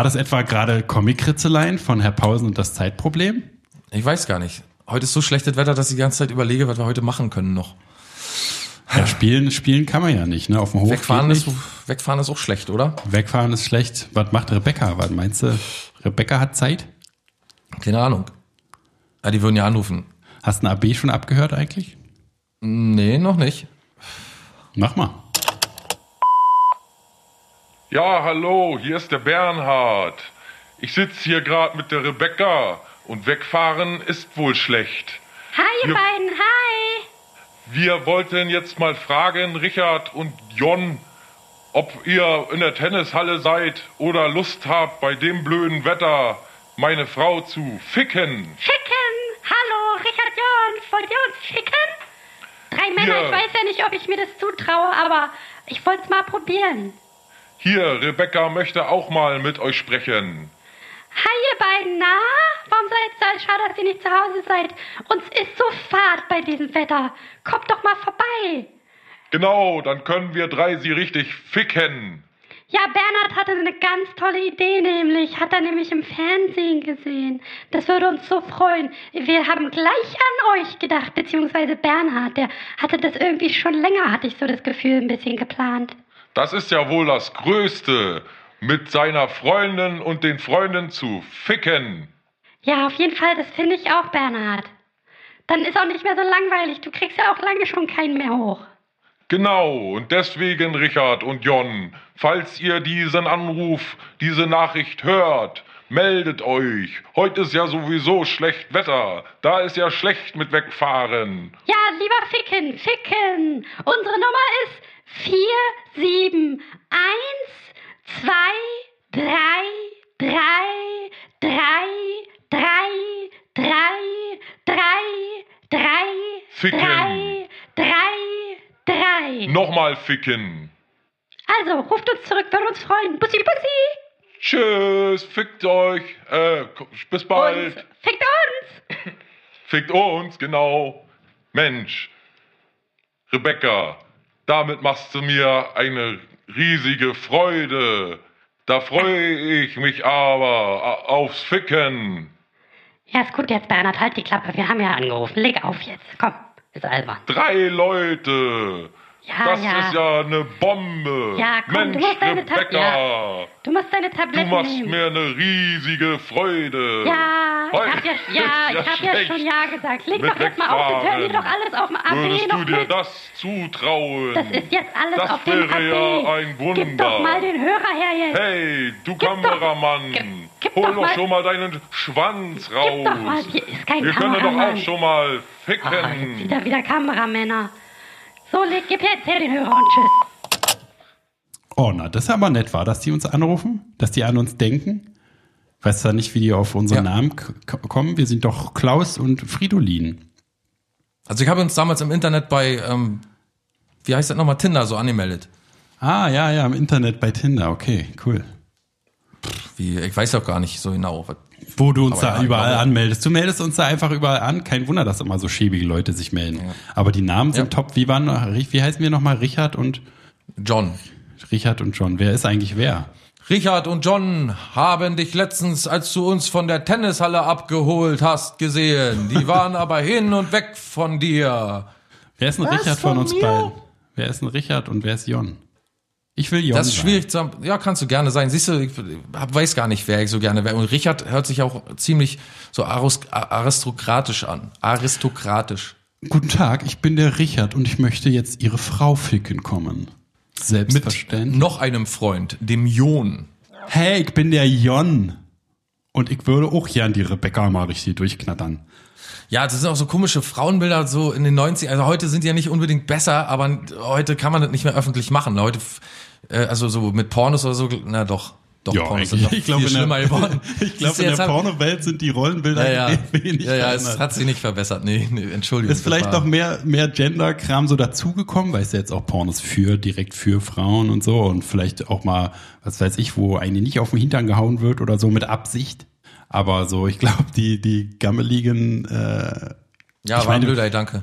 War das etwa gerade Comic-Ritzeleien von Herr Pausen und das Zeitproblem? Ich weiß gar nicht. Heute ist so schlechtes Wetter, dass ich die ganze Zeit überlege, was wir heute machen können noch. Ja, spielen, spielen kann man ja nicht, ne? Auf dem Hof. Wegfahren ist, nicht. wegfahren ist auch schlecht, oder? Wegfahren ist schlecht. Was macht Rebecca? Was meinst du? Rebecca hat Zeit? Keine Ahnung. Ja, die würden ja anrufen. Hast du ein AB schon abgehört eigentlich? Nee, noch nicht. Mach mal. Ja, hallo, hier ist der Bernhard. Ich sitze hier gerade mit der Rebecca und wegfahren ist wohl schlecht. Hi, ihr Ja. beiden, hi. Wir wollten jetzt mal fragen, Richard und Jon, ob ihr in der Tennishalle seid oder Lust habt, bei dem blöden Wetter meine Frau zu ficken. Ficken. Hallo, Richard Jons. Wollt ihr uns ficken? Drei Männer, Ja. ich weiß ja nicht, ob ich mir das zutraue, aber ich wollte es mal probieren. Hier, Rebecca möchte auch mal mit euch sprechen. Hi, ihr beiden, na? Warum seid ihr schade, dass ihr nicht zu Hause seid? Uns ist so fad bei diesem Wetter. Kommt doch mal vorbei. Genau, dann können wir drei sie richtig ficken. Ja, Bernhard hatte eine ganz tolle Idee, nämlich. Hat er nämlich im Fernsehen gesehen. Das würde uns so freuen. Wir haben gleich an euch gedacht, beziehungsweise Bernhard. Der hatte das irgendwie schon länger, hatte ich so das Gefühl, ein bisschen geplant. Das ist ja wohl das Größte, mit seiner Freundin und den Freunden zu ficken. Ja, auf jeden Fall, das finde ich auch, Bernhard. Dann ist auch nicht mehr so langweilig. Du kriegst ja auch lange schon keinen mehr hoch. Genau, und deswegen, Richard und Jon, falls ihr diesen Anruf, diese Nachricht hört, meldet euch. Heute ist ja sowieso schlecht Wetter. Da ist ja schlecht mit wegfahren. Ja, lieber Ficken, Ficken. Unsere Nummer ist 4, 7, 1, 2, 3, 3, 3, 3, 3, 3, 3, Ficken. 3, 3, 3. Nochmal ficken. Also, ruft uns zurück, würde uns freuen. Bussi, Bussi. Tschüss, fickt euch. Äh, bis bald. Und fickt uns. Fickt uns, genau. Mensch, Rebecca, damit machst du mir eine riesige Freude. Da freue ich mich aber a- aufs Ficken. Ja, ist gut jetzt, Bernhard. Halt die Klappe. Wir haben ja angerufen. Leg auf jetzt. Komm, ist albern. Drei Leute. Ja, das ja. ist ja eine Bombe. Ja, komm, du Mensch, musst deine Tab- Rebecca. Du musst deine Du Tabletten machst nehmen. mir eine riesige Freude. Ja, ich Heute hab ja, ja, ich hab ja schon Ja gesagt. Leg doch jetzt mal auf, das hören die doch alles auf dem AB Würdest du dir mit. das zutrauen? Das ist jetzt alles Das auf dem wäre AB. ja ein Wunder. Gib doch mal den Hörer her jetzt. Hey, du Gib Kameramann, gib hol doch doch schon mal deinen Schwanz raus. Gib doch mal, hier ist kein Wir können doch Kameramann. auch schon mal Ah, jetzt ficken. wieder wieder Kameramänner. So, leg, gib jetzt her den Hörer und tschüss. Oh, na, das ist aber nett, war, dass die uns anrufen, dass die an uns denken. Weiß zwar nicht, wie die auf unseren Namen k- k- kommen. Wir sind doch Klaus und Fridolin. Also ich habe uns damals im Internet bei, ähm, wie heißt das nochmal, Tinder so angemeldet. Ah, ja, ja, im Internet bei Tinder. Okay, cool. Wie, ich weiß auch gar nicht so genau. Was, Wo du uns Aber da ja, überall glaube- anmeldest. Du meldest uns da einfach überall an. Kein Wunder, dass immer so schäbige Leute sich melden. Aber die Namen sind top. Wie waren, noch- wie heißen wir nochmal? Richard und John. Richard und John. Wer ist eigentlich wer? Richard und John haben dich letztens, als du uns von der Tennishalle abgeholt hast, gesehen. Die waren aber hin und weg von dir. Wer ist ein Was, Richard von, von uns beiden? Wer ist ein Richard und wer ist Jon? Ich will Jon Das ist sein. schwierig zu Ja, kannst du gerne sein. Siehst du, ich hab- weiß gar nicht, wer ich so gerne wäre. Und Richard hört sich auch ziemlich so aristokratisch an. Aristokratisch. Guten Tag, ich bin der Richard und ich möchte jetzt Ihre Frau ficken kommen. Selbstverständlich. Noch einem Freund, dem Jon. Hey, ich bin der Jon. Und ich würde auch gern die Rebecca mal richtig durchknattern. Ja, das sind auch so komische Frauenbilder so in den 90 Also heute sind die ja nicht unbedingt besser, aber heute kann man das nicht mehr öffentlich machen. Heute, äh, also so mit Pornos oder so, na doch. Doch, Ja, Pornos sind noch Ich glaube, in der- schlimmer geworden. Ich glaube, in der Pornowelt sind die Rollenbilder Ja, ja, wenig ja, ja es hat sich nicht verbessert. Nee, nee Entschuldigung. Ist vielleicht noch mehr, mehr Gender-Kram so dazugekommen, weil es ja jetzt auch Pornos für, direkt für Frauen und so und vielleicht auch mal, was weiß ich, wo eine nicht auf den Hintern gehauen wird oder so mit Absicht. Aber so, ich glaube, die, die gammeligen, äh, Ja, ich war ein blöder Gedanke.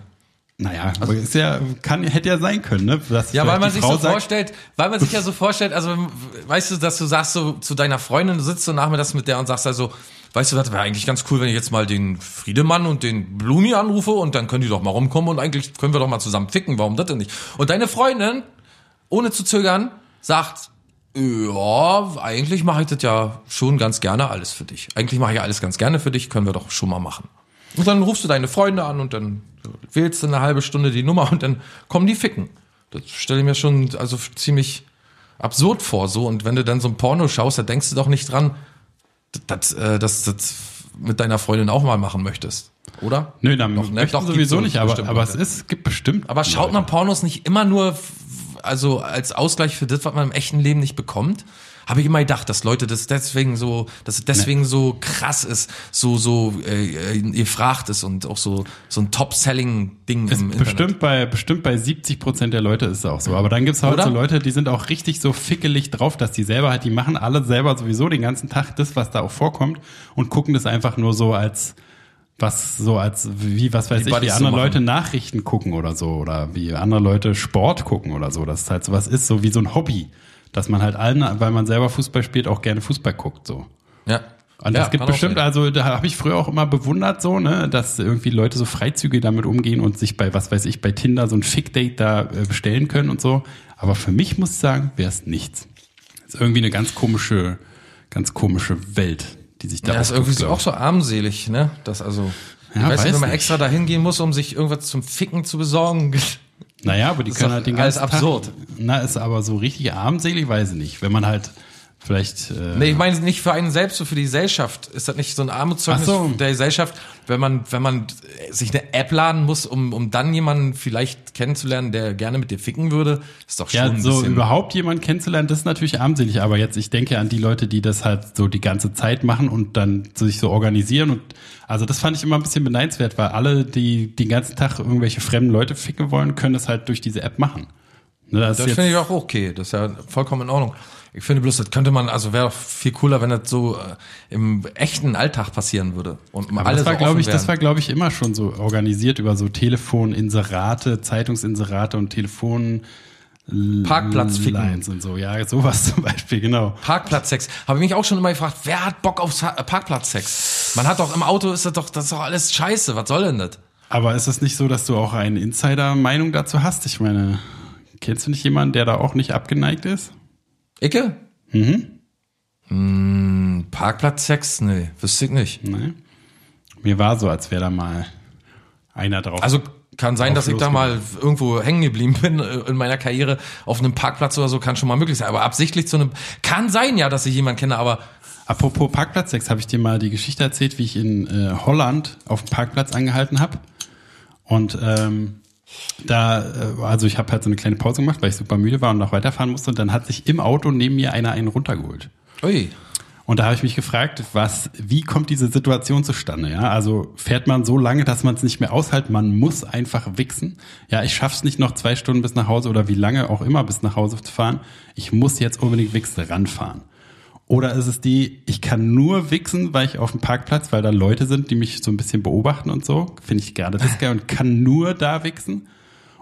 Naja, aber ist ja, kann, hätte ja sein können, ne? Dass Ja, weil man sich Frau so sagt, vorstellt, weil man sich ja so vorstellt, also weißt du, dass du sagst so zu deiner Freundin, du sitzt so nachmittags mit der und sagst also, weißt du, das wäre eigentlich ganz cool, wenn ich jetzt mal den Friedemann und den Blumi anrufe und dann können die doch mal rumkommen und eigentlich können wir doch mal zusammen ficken, warum das denn nicht? Und deine Freundin, ohne zu zögern, sagt, ja, eigentlich mache ich das ja schon ganz gerne alles für dich. Eigentlich mache ich ja alles ganz gerne für dich, können wir doch schon mal machen. Und dann rufst du deine Freunde an und dann wählst du eine halbe Stunde die Nummer und dann kommen die ficken. Das stelle ich mir schon also ziemlich absurd vor so. Und wenn du dann so ein Porno schaust, da denkst du doch nicht dran, dass äh, dass du das mit deiner Freundin auch mal machen möchtest. Oder? Nö, dann Doch, ne? Doch, sowieso so nicht, aber, aber es ist, gibt bestimmt. Aber schaut man Pornos nicht immer nur, also als Ausgleich für das, was man im echten Leben nicht bekommt? Habe ich immer gedacht, dass Leute das deswegen so, dass es deswegen so krass ist, so so äh, gefragt ist und auch so so ein Top-Selling-Ding Ist im Internet. bestimmt bei, bestimmt bei 70 Prozent der Leute ist es auch so. Aber dann gibt's halt Oder? so Leute, die sind auch richtig so fickelig drauf, dass die selber halt, die machen alle selber sowieso den ganzen Tag das, was da auch vorkommt und gucken das einfach nur so als, was so als, wie, was weiß Die ich, wie so andere machen. Leute Nachrichten gucken oder so oder wie andere Leute Sport gucken oder so. Das ist halt so was ist, so wie so ein Hobby. Dass man halt allen, weil man selber Fußball spielt, auch gerne Fußball guckt, so. Ja. Und Ja, es gibt bestimmt, also da habe ich früher auch immer bewundert so, ne, dass irgendwie Leute so freizügig damit umgehen und sich bei, was weiß ich, bei Tinder so ein Fick-Date da äh, bestellen können und so. Aber für mich muss ich sagen, wäre es nichts. Das ist irgendwie eine ganz komische, ganz komische Welt, die sich da Ja, ist irgendwie so, auch so armselig, ne? Das also, ich Ja, weiß nicht, weiß wenn man nicht. extra dahin gehen muss, um sich irgendwas zum Ficken zu besorgen. Naja, aber die Das können halt den alles ganzen absurd. Tag. Na, ist aber so richtig armselig, weiß ich nicht. Wenn man halt vielleicht. Äh, Nee, ich meine nicht für einen selbst, so für die Gesellschaft. Ist das nicht so ein Armutszeugnis so. der Gesellschaft, wenn man, wenn man sich eine App laden muss, um, um dann jemanden vielleicht kennenzulernen, der gerne mit dir ficken würde? Ist doch schon Ja, ein so bisschen. überhaupt jemanden kennenzulernen, das ist natürlich armselig. Aber jetzt, ich denke an die Leute, die das halt so die ganze Zeit machen und dann sich so organisieren. Und also das fand ich immer ein bisschen beneidenswert, weil alle, die den ganzen Tag irgendwelche fremden Leute ficken wollen, können das halt durch diese App machen. Ne, das Das finde ich auch okay. Das ist ja vollkommen in Ordnung. Ich finde bloß, das könnte man, also wäre doch viel cooler, wenn das so äh, im echten Alltag passieren würde. Und mal aber alle das war, so glaube ich, das wären. war, glaube ich, immer schon so organisiert über so Telefoninserate, Zeitungsinserate und Telefon Parkplatzficken. Lines und so. Ja, sowas zum Beispiel, genau. Parkplatzsex. Habe ich mich auch schon immer gefragt, wer hat Bock auf Sa- Parkplatzsex? Man hat doch im Auto ist das doch, das ist doch alles scheiße. Was soll denn das? Aber ist es nicht so, dass du auch eine Insider-Meinung dazu hast? Ich meine, kennst du nicht jemanden, der da auch nicht abgeneigt ist? Icke? Mhm. Hm, Parkplatzsex? Nee, wüsste ich nicht. Nee. Mir war so, als wäre da mal einer drauf. Also kann sein, dass ich da mal irgendwo hängen geblieben bin äh, in meiner Karriere auf einem Parkplatz oder so, kann schon mal möglich sein. Aber absichtlich zu einem, kann sein ja, dass ich jemanden kenne, aber Apropos Parkplatzsex, habe ich dir mal die Geschichte erzählt, wie ich in äh, Holland auf dem Parkplatz angehalten habe. Und ähm, da, äh, also ich habe halt so eine kleine Pause gemacht, weil ich super müde war und noch weiterfahren musste. Und dann hat sich im Auto neben mir einer einen runtergeholt. ui. Und da habe ich mich gefragt, was, wie kommt diese Situation zustande? Ja, also fährt man so lange, dass man es nicht mehr aushält, man muss einfach wichsen. Ja, ich schaff's nicht noch zwei Stunden bis nach Hause oder wie lange auch immer bis nach Hause zu fahren. Ich muss jetzt unbedingt wichsen ranfahren. Oder ist es die, ich kann nur wichsen, weil ich auf dem Parkplatz, weil da Leute sind, die mich so ein bisschen beobachten und so, finde ich gerade das geil und kann nur da wichsen?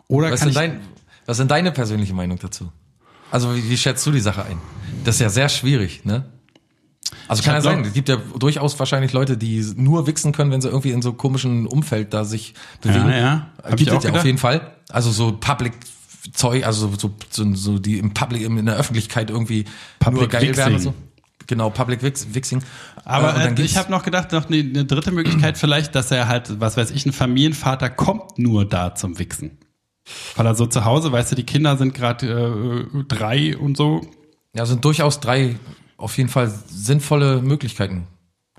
Oder Was kann denn dein, was denn deine persönliche Meinung dazu? Also wie, wie schätzt du die Sache ein? Das ist ja sehr schwierig, ne? Also Ich kann ja sein, es gibt ja durchaus wahrscheinlich Leute, die nur wichsen können, wenn sie irgendwie in so komischen Umfeld da sich bewegen. Ja, ja. Hab Gibt es ja auf jeden Fall. Also so Public Zeug, also so, so, so die im Public, in der Öffentlichkeit irgendwie Public nur geil werden und so. Genau, Public Wix, Wixing. Aber Äh, äh, ich habe noch gedacht, noch eine, eine dritte Möglichkeit vielleicht, dass er halt, was weiß ich, ein Familienvater kommt nur da zum Wichsen. Weil er so zu Hause, weißt du, die Kinder sind gerade äh, drei und so. Ja, sind durchaus drei auf jeden Fall sinnvolle Möglichkeiten.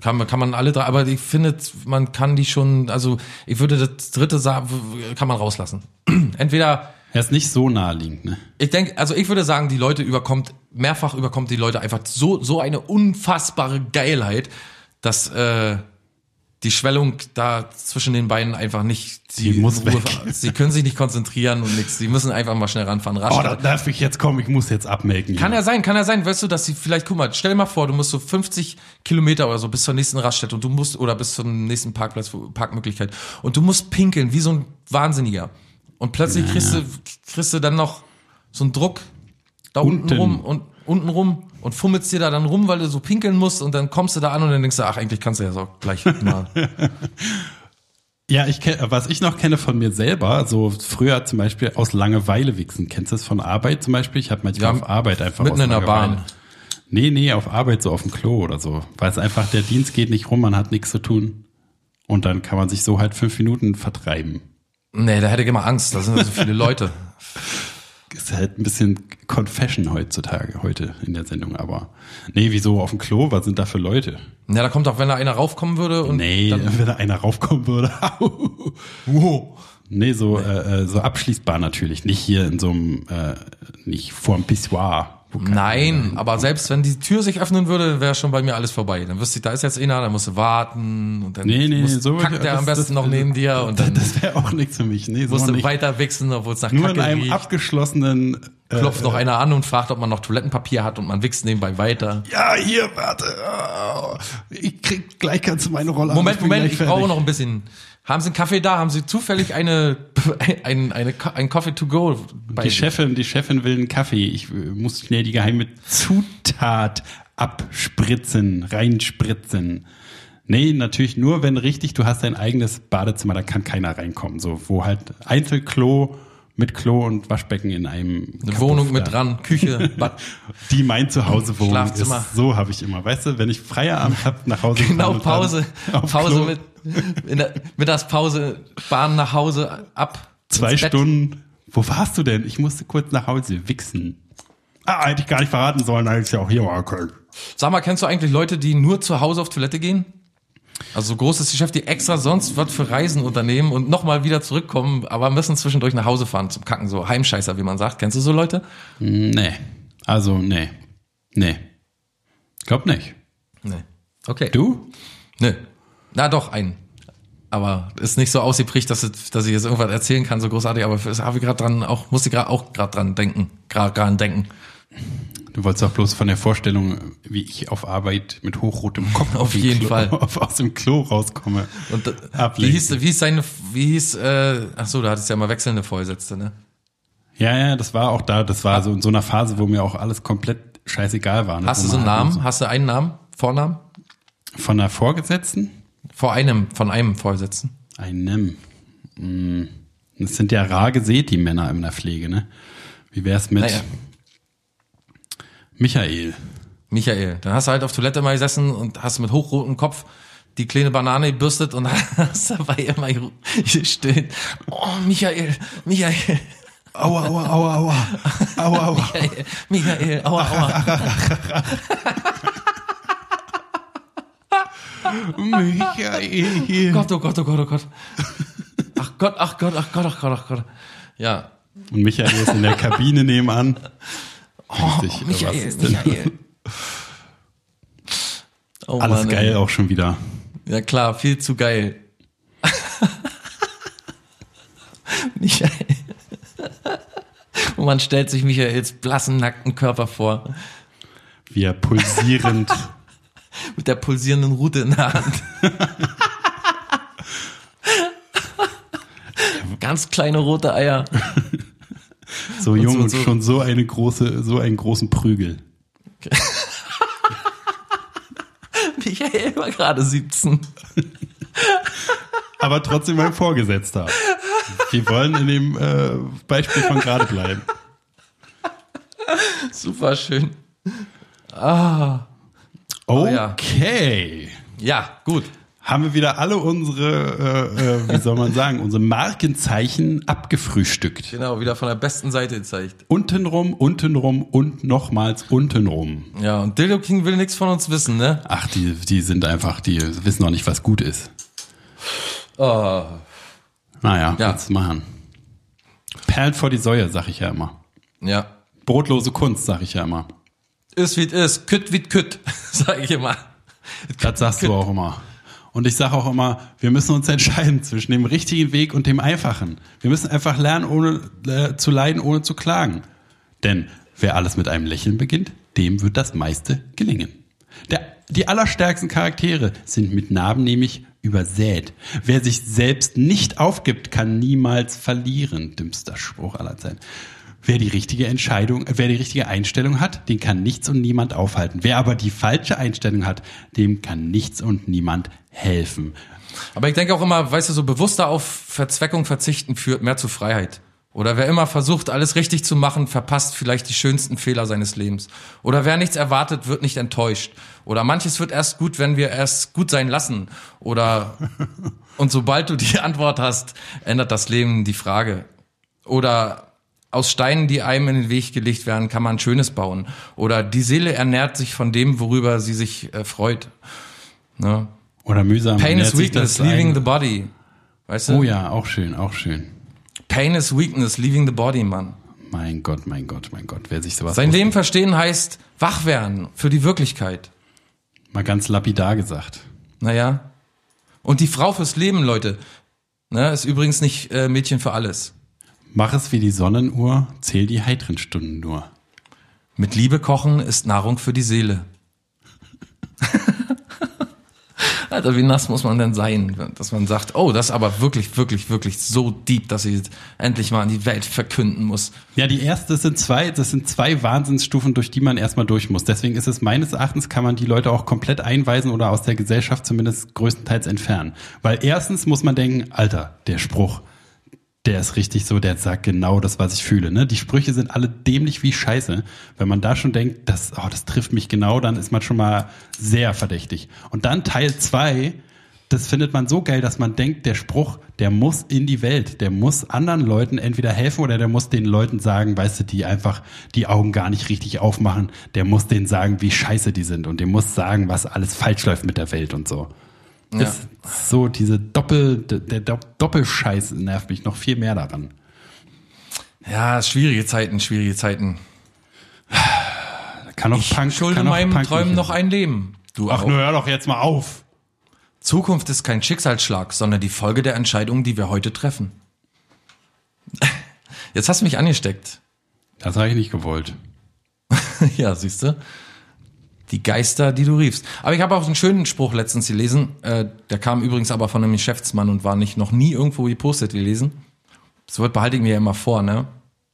Kann, man- kann man alle drei, aber ich finde, man kann die schon, also ich würde das dritte sagen, kann man rauslassen. Entweder, Er ist nicht so naheliegend, ne? ich denke, also ich würde sagen, die Leute überkommt, mehrfach überkommt die Leute einfach so, so eine unfassbare Geilheit, dass äh, die Schwellung da zwischen den Beinen einfach nicht, sie, Die muss Ruhe- sie können sich nicht konzentrieren und nichts, sie müssen einfach mal schnell ranfahren, rasch. Oh, da darf ich jetzt kommen, ich muss jetzt abmelken. Kann hier. ja sein, kann ja sein, weißt du, dass sie vielleicht, guck mal, stell dir mal vor, du musst so 50 Kilometer oder so bis zur nächsten Raststätte und du musst, oder bis zum nächsten Parkplatz, Parkmöglichkeit und du musst pinkeln, wie so ein Wahnsinniger. und plötzlich Ja, kriegst, ja. Du, kriegst du dann noch so einen Druck da unten, Unten. rum und unten rum und fummelst dir da dann rum, weil du so pinkeln musst und dann kommst du da an und dann denkst du, ach, eigentlich kannst du ja so gleich mal. Ja, ich kenn, was ich noch kenne von mir selber, so früher zum Beispiel aus Langeweile wichsen. Kennst du das von Arbeit zum Beispiel? Ich habe manchmal Ja, auf Arbeit einfach mitten aus in der. Bahn. Nee, nee, auf Arbeit so auf dem Klo oder so. Weil es einfach, der Dienst geht nicht rum, man hat nichts zu tun. Und dann kann man sich so halt fünf Minuten vertreiben. nee, da hätte ich immer Angst, da sind so viele Leute. Ist halt ein bisschen Confession heutzutage, heute in der Sendung, aber. Nee, wieso auf dem Klo? Was sind da für Leute? Ja, da kommt auch, wenn da einer raufkommen würde und Nee, wenn da einer raufkommen würde. wow. Nee, so, Äh, äh, so abschließbar natürlich. Nicht hier in so einem, äh, nicht vorm Pissoir. Keiner- Nein, aber selbst wenn die Tür sich öffnen würde, wäre schon bei mir alles vorbei. Dann wüsste ich, da ist jetzt einer, dann musst du warten und dann Nee, nee, muss, so kackt der am besten das- noch neben dir und dann Das wäre auch nichts für mich. Nee, so musst du weiter wichsen, obwohl es nach Nur in Kacke einem riecht. abgeschlossenen. Äh, Klopft noch einer an und fragt, ob man noch Toilettenpapier hat und man wichst nebenbei weiter. Ja, hier, warte. Oh, ich krieg gleich kannst du meine Rolle Moment, bin Moment, gleich ich brauche noch ein bisschen. Haben Sie einen Kaffee da? Haben Sie zufällig eine, ein, eine, ein Coffee to go bei Die sich? Chefin, die Chefin will einen Kaffee. Ich äh, muss schnell die geheime Zutat abspritzen, reinspritzen. Nee, natürlich nur, wenn richtig, du hast dein eigenes Badezimmer, da kann keiner reinkommen. So, wo halt Einzelklo mit Klo und Waschbecken in einem Eine Wohnung mit dran, Küche, Bad. Die mein Zuhause wohnen Schlafzimmer. ist. So habe ich immer. Weißt du, wenn ich Feierabend hab, nach Hause Genau, Pause, Pause Klo, mit, in der Mittagspause, Bahn nach Hause, ab. zwei. Stunden. Wo warst du denn? Ich musste kurz nach Hause wichsen. Ah, hätte ich gar nicht verraten sollen, als ich ja auch hier war. Okay. Sag mal, kennst du eigentlich Leute, die nur zu Hause auf Toilette gehen? Also so groß ist die Chef, die extra sonst was für Reisen unternehmen und nochmal wieder zurückkommen, aber müssen zwischendurch nach Hause fahren zum Kacken, so Heimscheißer, wie man sagt. Kennst du so Leute? Nee. Also, nee. Nee. Glaub nicht. Nee. Okay. Du? Nee. Na doch, einen. Aber ist nicht so ausgeprägt, dass, es- dass ich jetzt irgendwas erzählen kann, so großartig, aber das habe ich gerade dran, auch, musste ich gerade auch gerade dran denken. Gerade dran denken. Du wolltest doch bloß von der Vorstellung, wie ich auf Arbeit mit hochrotem Kopf Auf dem jeden Klo, Fall. Auf, aus dem Klo rauskomme. Und äh, wie hieß, wie hieß seine, wie hieß, äh, ach so, da hattest du ja mal wechselnde Vorgesetzte, ne? Ja, ja, das war auch da, das war so in so einer Phase, wo mir auch alles komplett scheißegal war. ne? Hast Wo du so einen halt Namen? Hast du einen Namen? Vornamen? Von der Vorgesetzten? Vor einem, von einem Vorgesetzten. Einem. Hm. Das sind ja rar gesät, die Männer in der Pflege, ne? Wie wär's mit Naja. Michael? Michael. Dann hast du halt auf Toilette mal gesessen und hast mit hochrotem Kopf die kleine Banane gebürstet und hast dabei immer gestöhnt. Oh, Michael, Michael, Aua, aua, aua, aua. Aua, aua. Michael, Michael, aua, aua. Michael. Gott, oh Gott, oh Gott, oh Gott. Ach Gott, ach Gott, ach Gott, ach Gott, ach Gott. Ja. Und Michael ist in der Kabine nebenan. Oh, Richtig, was Michael? Michael. Oh, Alles Mann, ey. geil auch schon wieder. Ja klar, viel zu geil. Michael. Und man stellt sich Michaels blassen, nackten Körper vor. Wie er pulsierend. Mit der pulsierenden Rute in der Hand. Ganz kleine rote Eier. So Und jung so- und so- schon so eine große, so einen großen Prügel. Michael war gerade 17. Aber trotzdem mein Vorgesetzter. Wir wollen in dem äh, Beispiel von gerade bleiben. Super schön. Ah. Oh ja. Okay. Ja, gut. Haben wir wieder alle unsere, äh, äh, wie soll man sagen, unsere Markenzeichen abgefrühstückt. Genau, wieder von der besten Seite gezeigt. Untenrum, untenrum und nochmals untenrum. Ja, und Dildo King will nichts von uns wissen, ne? Ach, die, die sind einfach, die wissen noch nicht, was gut ist. Oh. Naja, Ja. was machen. Perlen vor die Säue, sag ich ja immer. Ja. Brotlose Kunst, sag ich ja immer. Ist wie es ist, kütt wie kütt, sag ich immer. Das sagst du auch immer. Und ich sage auch immer, wir müssen uns entscheiden zwischen dem richtigen Weg und dem einfachen. Wir müssen einfach lernen, ohne äh, zu leiden, ohne zu klagen. Denn wer alles mit einem Lächeln beginnt, dem wird das meiste gelingen. Der, die allerstärksten Charaktere sind mit Narben nämlich übersät. Wer sich selbst nicht aufgibt, kann niemals verlieren. Dümmster Spruch aller Zeiten. Wer die richtige Entscheidung, wer die richtige Einstellung hat, den kann nichts und niemand aufhalten. Wer aber die falsche Einstellung hat, dem kann nichts und niemand helfen. Aber ich denke auch immer, weißt du, so bewusster auf Verzweckung verzichten führt mehr zu Freiheit. Oder wer immer versucht, alles richtig zu machen, verpasst vielleicht die schönsten Fehler seines Lebens. Oder wer nichts erwartet, wird nicht enttäuscht. Oder manches wird erst gut, wenn wir erst gut sein lassen. Oder, und sobald du die Antwort hast, ändert das Leben die Frage. Oder aus Steinen, die einem in den Weg gelegt werden, kann man Schönes bauen. Oder die Seele ernährt sich von dem, worüber sie sich äh, freut. Ne? Oder mühsam. Pain is weakness, leaving the body. Weißt du? Oh ja, auch schön, auch schön. Pain is weakness, leaving the body, Mann. Mein Gott, mein Gott, mein Gott, wer sich sowas Sein. Leben verstehen heißt wach werden für die Wirklichkeit. Mal ganz lapidar gesagt. Naja. Und die Frau fürs Leben, Leute, ne, ist übrigens nicht äh, Mädchen für alles. Mach es wie die Sonnenuhr, zähl die heiteren Stunden nur. Mit Liebe kochen ist Nahrung für die Seele. Alter, wie nass muss man denn sein, dass man sagt, oh, das ist aber wirklich, wirklich, wirklich so deep, dass ich jetzt endlich mal an die Welt verkünden muss. Ja, die erste, das sind zwei, das sind zwei Wahnsinnsstufen, durch die man erstmal durch muss. Deswegen ist es meines Erachtens, kann man die Leute auch komplett einweisen oder aus der Gesellschaft zumindest größtenteils entfernen. Weil erstens muss man denken, Alter, der Spruch, der ist richtig so, der sagt genau das, was ich fühle. Ne? Die Sprüche sind alle dämlich wie Scheiße. Wenn man da schon denkt, das, oh, das trifft mich genau, dann ist man schon mal sehr verdächtig. Und dann Teil zwei, das findet man so geil, dass man denkt, der Spruch, der muss in die Welt, der muss anderen Leuten entweder helfen oder der muss den Leuten sagen, weißt du, die einfach die Augen gar nicht richtig aufmachen, der muss denen sagen, wie scheiße die sind und der muss sagen, was alles falsch läuft mit der Welt und so. Ja. Ist so diese Doppel, der Dopp- Doppelscheiß nervt mich noch viel mehr daran. Ja, schwierige Zeiten, schwierige Zeiten. Kann auch Ich Punk, schulde kann meinem Punk Träumen noch ein Leben. Du Ach, auch. nur hör doch jetzt mal auf. Zukunft ist kein Schicksalsschlag, sondern die Folge der Entscheidungen, die wir heute treffen. Jetzt hast du mich angesteckt. Das habe ich nicht gewollt. ja, siehst du? Die Geister, die du riefst. Aber ich habe auch einen schönen Spruch letztens gelesen. Äh, der kam übrigens aber von einem Geschäftsmann und war nicht noch nie irgendwo gepostet gelesen. Das Wort behalte ich mir ja immer vor, ne?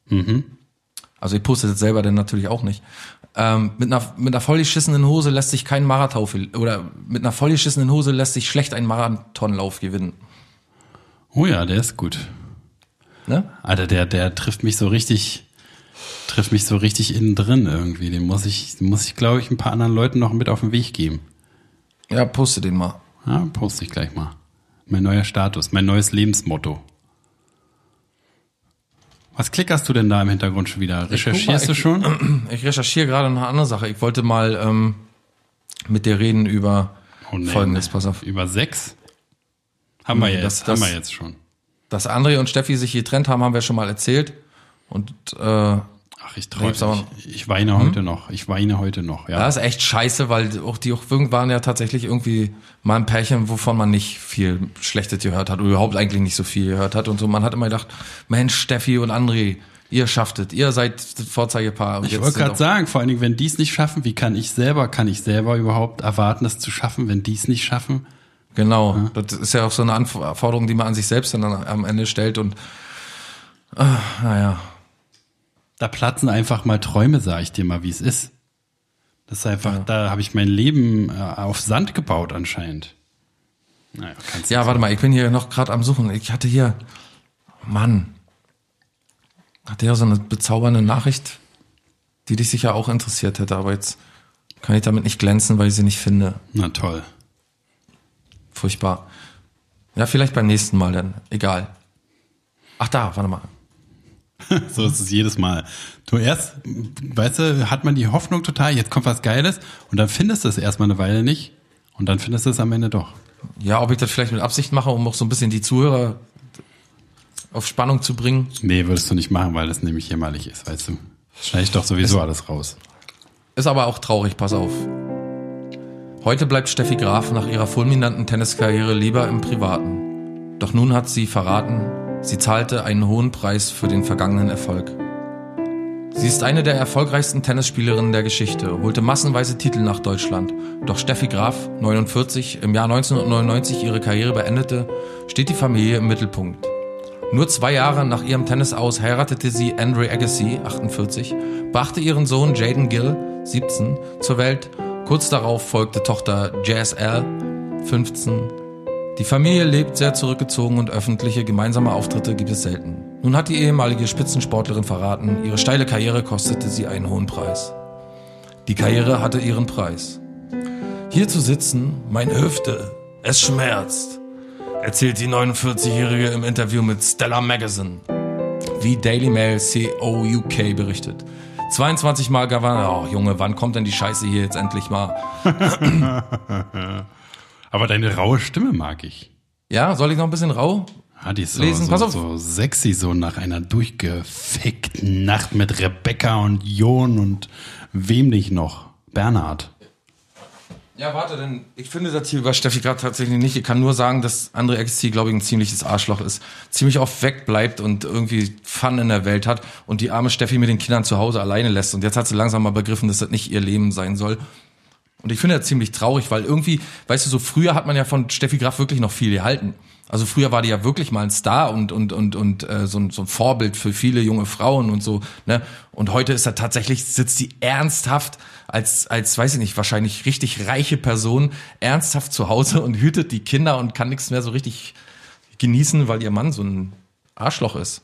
Mhm. Also ich poste das selber dann natürlich auch nicht. Ähm, mit einer mit einer vollgeschissenen Hose lässt sich kein Marathon oder mit einer vollgeschissenen Hose lässt sich schlecht ein Marathonlauf gewinnen. Oh ja, der ist gut. Ne? Alter, der, der trifft mich so richtig, trifft mich so richtig innen drin irgendwie. Den muss ich, den muss ich, glaube ich, ein paar anderen Leuten noch mit auf den Weg geben. Ja, poste den mal. Ja, poste ich gleich mal. Mein neuer Status, mein neues Lebensmotto. Was klickerst du denn da im Hintergrund schon wieder? Recherchierst du Ich- schon? Ich recherchiere gerade eine andere Sache. Ich wollte mal ähm, mit dir reden über Oh, nee, Folgendes, pass auf. Über sechs? Haben wir jetzt, das- haben wir jetzt schon. Dass André und Steffi sich getrennt haben, haben wir schon mal erzählt. Und äh, Ach, ich aber- Ich, ich weine heute noch. Ich weine heute noch. Ja. das ist echt scheiße, weil auch die auch waren ja tatsächlich irgendwie mal ein Pärchen, wovon man nicht viel Schlechtes gehört hat oder überhaupt eigentlich nicht so viel gehört hat. Und so, man hat immer gedacht, Mensch, Steffi und André, ihr schafft es, ihr seid das Vorzeigepaar. Ich wollte gerade sagen, vor allen Dingen, wenn die es nicht schaffen, wie kann ich selber, kann ich selber überhaupt erwarten, es zu schaffen, wenn die es nicht schaffen? Genau, das ist ja auch so eine Anforderung, die man an sich selbst dann am Ende stellt und ah, naja. Da platzen einfach mal Träume, sag ich dir mal, wie es ist. Das ist einfach, da habe ich mein Leben äh, auf Sand gebaut anscheinend. Naja, kannst du Ja, warte mal, ich bin hier noch gerade am Suchen. Ich hatte hier, Mann, hatte ja so eine bezaubernde Nachricht, die dich sicher auch interessiert hätte, aber jetzt kann ich damit nicht glänzen, weil ich sie nicht finde. Na toll. Furchtbar. Ja, vielleicht beim nächsten Mal dann. Egal. Ach da, warte mal. So ist es jedes Mal. Du erst, weißt du, hat man die Hoffnung total, jetzt kommt was Geiles und dann findest du es erstmal eine Weile nicht und dann findest du es am Ende doch. Ja, ob ich das vielleicht mit Absicht mache, um auch so ein bisschen die Zuhörer auf Spannung zu bringen. Nee, würdest du nicht machen, weil das nämlich jämmerlich ist, weißt du. Schneide ich doch sowieso alles raus. Ist aber auch traurig, pass auf. Heute bleibt Steffi Graf nach ihrer fulminanten Tenniskarriere lieber im Privaten. Doch nun hat sie verraten, sie zahlte einen hohen Preis für den vergangenen Erfolg. Sie ist eine der erfolgreichsten Tennisspielerinnen der Geschichte, holte massenweise Titel nach Deutschland. Doch Steffi Graf, 49, im Jahr 1999 ihre Karriere beendete, steht die Familie im Mittelpunkt. Nur zwei Jahre nach ihrem Tennis aus heiratete sie Andre Agassi, 48, brachte ihren Sohn Jaden Gill, 17, zur Welt. Kurz darauf folgte Tochter Jazz L, 15. Die Familie lebt sehr zurückgezogen und öffentliche gemeinsame Auftritte gibt es selten. Nun hat die ehemalige Spitzensportlerin verraten, ihre steile Karriere kostete sie einen hohen Preis. Die Karriere hatte ihren Preis. Hier zu sitzen, meine Hüfte, es schmerzt, erzählt die 49-Jährige im Interview mit Stella Magazine. Wie Daily Mail COUK berichtet. 22 Mal Gouverneur. Oh, Junge, wann kommt denn die Scheiße hier jetzt endlich mal? Aber deine raue Stimme mag ich. Ja, soll ich noch ein bisschen rau Ah, die ist so, lesen? so, Pass auf. so sexy, so nach einer durchgefickten Nacht mit Rebecca und Jon und wem nicht noch? Bernhard. Ja, warte, denn ich finde das hier über Steffi gerade tatsächlich nicht. Ich kann nur sagen, dass André XT, glaube ich, ein ziemliches Arschloch ist. Ziemlich oft wegbleibt und irgendwie Fun in der Welt hat und die arme Steffi mit den Kindern zu Hause alleine lässt. Und jetzt hat sie langsam mal begriffen, dass das nicht ihr Leben sein soll. Und ich finde das ziemlich traurig, weil irgendwie, weißt du, so früher hat man ja von Steffi Graf wirklich noch viel gehalten. Also früher war die ja wirklich mal ein Star und und und und äh, so, ein, so ein Vorbild für viele junge Frauen und so. Ne? Und heute ist er tatsächlich sitzt sie ernsthaft als als weiß ich nicht wahrscheinlich richtig reiche Person ernsthaft zu Hause und hütet die Kinder und kann nichts mehr so richtig genießen, weil ihr Mann so ein Arschloch ist.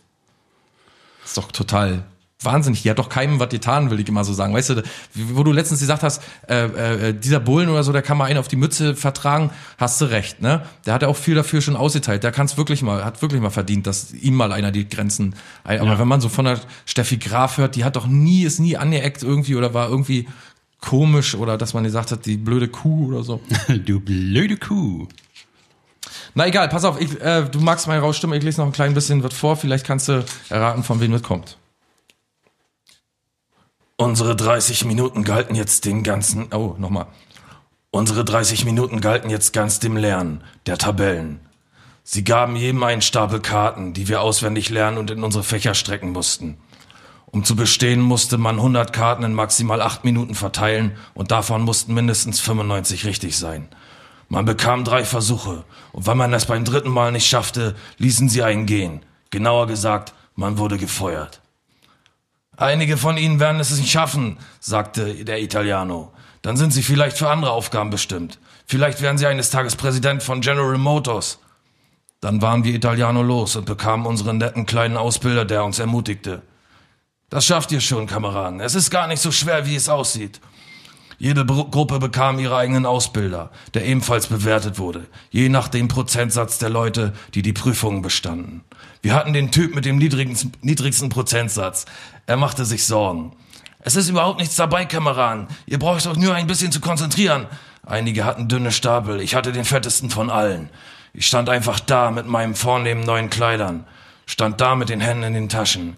ist doch total wahnsinnig. Die hat doch keinem was getan, will ich immer so sagen. Weißt du, wo du letztens gesagt hast, äh, äh, dieser Bullen oder so, der kann mal einen auf die Mütze vertragen, hast du recht, ne? Der hat ja auch viel dafür schon ausgeteilt. Der kann es wirklich mal, hat wirklich mal verdient, dass ihm mal einer die Grenzen. Aber Ja. wenn man so von der Steffi Graf hört, die hat doch nie, ist nie angeeckt irgendwie oder war irgendwie komisch oder dass man gesagt hat, die blöde Kuh oder so. du blöde Kuh. Na egal, pass auf, ich, äh, du magst meine Rausstimme, ich lese noch ein klein bisschen was vor, vielleicht kannst du erraten, von wem das kommt. Unsere 30 Minuten galten jetzt den ganzen, oh, nochmal. Unsere 30 Minuten galten jetzt ganz dem Lernen der Tabellen. Sie gaben jedem einen Stapel Karten, die wir auswendig lernen und in unsere Fächer strecken mussten. Um zu bestehen, musste man 100 Karten in maximal 8 Minuten verteilen und davon mussten mindestens 95 richtig sein. Man bekam drei Versuche und wenn man es beim dritten Mal nicht schaffte, ließen sie einen gehen. Genauer gesagt, man wurde gefeuert. Einige von Ihnen werden es nicht schaffen, sagte der Italiano. Dann sind Sie vielleicht für andere Aufgaben bestimmt. Vielleicht werden Sie eines Tages Präsident von General Motors. Dann waren wir Italiano los und bekamen unseren netten kleinen Ausbilder, der uns ermutigte. Das schafft ihr schon, Kameraden. Es ist gar nicht so schwer, wie es aussieht. Jede Gruppe bekam ihre eigenen Ausbilder, der ebenfalls bewertet wurde, je nach dem Prozentsatz der Leute, die die Prüfungen bestanden. Wir hatten den Typ mit dem niedrigsten, niedrigsten Prozentsatz. Er machte sich Sorgen. Es ist überhaupt nichts dabei, Kameraden. Ihr braucht euch nur ein bisschen zu konzentrieren. Einige hatten dünne Stapel, ich hatte den fettesten von allen. Ich stand einfach da mit meinen vornehmen neuen Kleidern, stand da mit den Händen in den Taschen.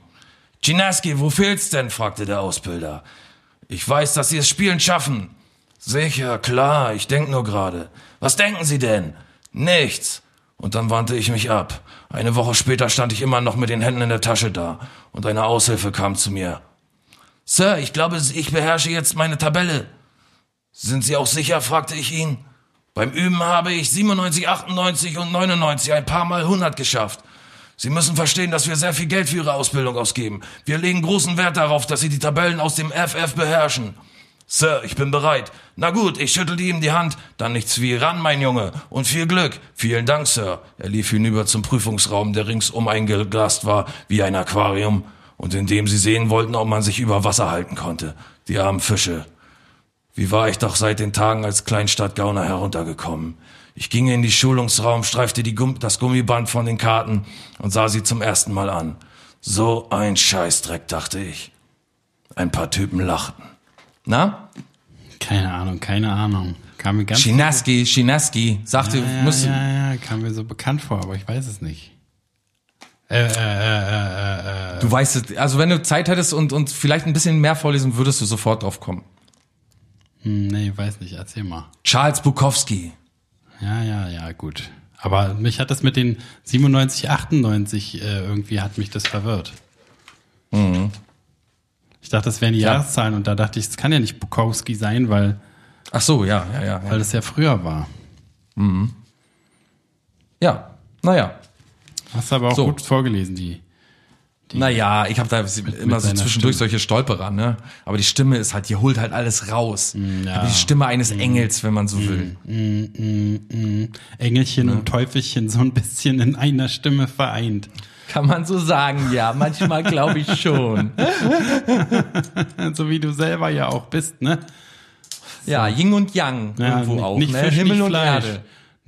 Ginaski, wo fehlt's denn? fragte der Ausbilder. Ich weiß, dass Sie es spielend schaffen. Sicher, klar, ich denk nur gerade. Was denken Sie denn? Nichts. Und dann wandte ich mich ab. Eine Woche später stand ich immer noch mit den Händen in der Tasche da und eine Aushilfe kam zu mir. Sir, ich glaube, ich beherrsche jetzt meine Tabelle. Sind Sie auch sicher? fragte ich ihn. Beim Üben habe ich 97, 98 und 99 ein paar Mal 100 geschafft. Sie müssen verstehen, dass wir sehr viel Geld für Ihre Ausbildung ausgeben. Wir legen großen Wert darauf, dass Sie die Tabellen aus dem FF beherrschen. Sir, ich bin bereit. Na gut, ich schüttelte ihm die Hand. Dann nichts wie ran, mein Junge. Und viel Glück. Vielen Dank, Sir. Er lief hinüber zum Prüfungsraum, der ringsum eingeglast war wie ein Aquarium und in dem sie sehen wollten, ob man sich über Wasser halten konnte. Die armen Fische. Wie war ich doch seit den Tagen als Kleinstadtgauner heruntergekommen. Ich ging in die Schulungsraum, streifte die Gumm das Gummiband von den Karten und sah sie zum ersten Mal an. So ein Scheißdreck, dachte ich. Ein paar Typen lachten. Na? Keine Ahnung, keine Ahnung. Kam mir ganz Schinaski, Schinaski, sagte, ja, ja, müsste, ja, ja, kam mir so bekannt vor, aber ich weiß es nicht. Äh, äh, äh, äh, äh, du weißt es, also wenn du Zeit hättest und, und vielleicht ein bisschen mehr vorlesen, würdest du sofort drauf kommen. hm, nee, weiß nicht, erzähl mal. Charles Bukowski. Ja, ja, ja, gut. Aber mich hat das mit den 97, 98 äh, irgendwie hat mich das verwirrt. Mhm. Ich dachte, das wären die Ja. Jahreszahlen und da dachte ich, es kann ja nicht Bukowski sein, weil, Ach so, ja, ja, ja. weil das ja früher war. Ja, naja. Hast du aber auch So. gut vorgelesen, die. Naja, ich habe da immer so zwischendurch Stimme. solche Stolperer, ne? Aber die Stimme ist halt, die holt halt alles raus. Mm, ja. Die Stimme eines Engels, wenn man so will. Mm, mm, mm, Engelchen und Teufelchen so ein bisschen in einer Stimme vereint. Kann man so sagen, ja. Manchmal glaube ich schon. so wie du selber ja auch bist, ne? Ja, Yin und Yang Ja, irgendwo nicht- auch, nicht ne? Fisch, Himmel und Fleisch. Erde.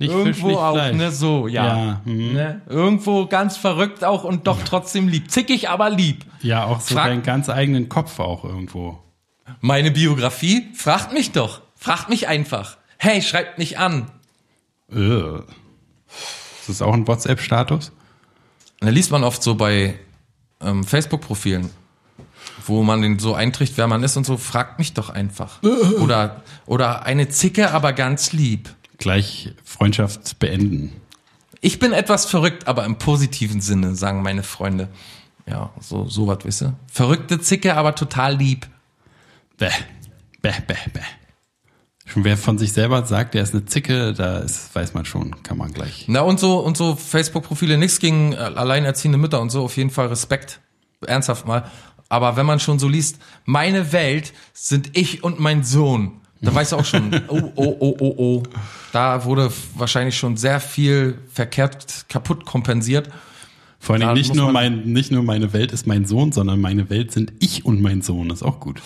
Nicht irgendwo auch, Fleisch. ne? So, ja. Ja, mhm. Ne? Irgendwo ganz verrückt auch und doch trotzdem lieb. Zickig, aber lieb. Ja, auch so Frag- deinen ganz eigenen Kopf auch irgendwo. Meine Biografie? Fragt mich doch. Fragt mich einfach. Hey, schreibt mich an. Äh. Ist das auch ein WhatsApp-Status? Da liest man oft so bei ähm, Facebook-Profilen, wo man den so einträgt, wer man ist und so, fragt mich doch einfach. Oder, oder eine Zicke, aber ganz lieb. Gleich Freundschaft beenden. Ich bin etwas verrückt, aber im positiven Sinne, sagen meine Freunde. Ja, so, so was, wisst ihr? Verrückte Zicke, aber total lieb. Bäh, bäh, bäh, bäh. Schon wer von sich selber sagt, der ist eine Zicke, da ist, weiß man schon, kann man gleich. Na und so und so Facebook-Profile, nichts gegen alleinerziehende Mütter und so, auf jeden Fall Respekt, ernsthaft mal. Aber wenn man schon so liest, meine Welt sind ich und mein Sohn, da weißt du auch schon, oh, oh, oh, oh, oh. Da wurde wahrscheinlich schon sehr viel verkehrt kaputt kompensiert. Vor allem nicht nur, mein, nicht nur meine Welt ist mein Sohn, sondern meine Welt sind ich und mein Sohn. Das ist auch gut.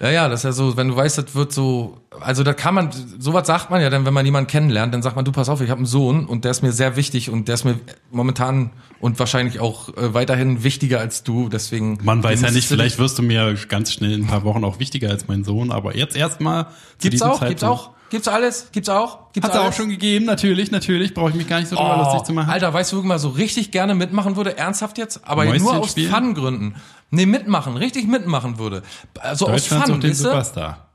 Ja, ja, das ist ja so, wenn du weißt, das wird so, also da kann man, sowas sagt man ja dann, wenn man jemanden kennenlernt, dann sagt man, du pass auf, ich habe einen Sohn und der ist mir sehr wichtig und der ist mir momentan und wahrscheinlich auch äh, weiterhin wichtiger als du, deswegen. Man weiß ja nicht, vielleicht wirst du mir ganz schnell in ein paar Wochen auch wichtiger als mein Sohn, aber jetzt erstmal. Gibt's auch, gibt's Zeitpunkt- auch, gibt's alles, gibt's auch, gibt's Hat's auch alles? schon gegeben, natürlich, natürlich. Brauche ich mich gar nicht so drüber Oh, lustig zu machen. Alter, weißt du, wo ich mal so richtig gerne mitmachen würde, ernsthaft jetzt, aber Mäuschen nur aus spielen? Fun-Gründen. Nee, mitmachen, richtig mitmachen würde. Also aus Fun, sucht den? Superstar.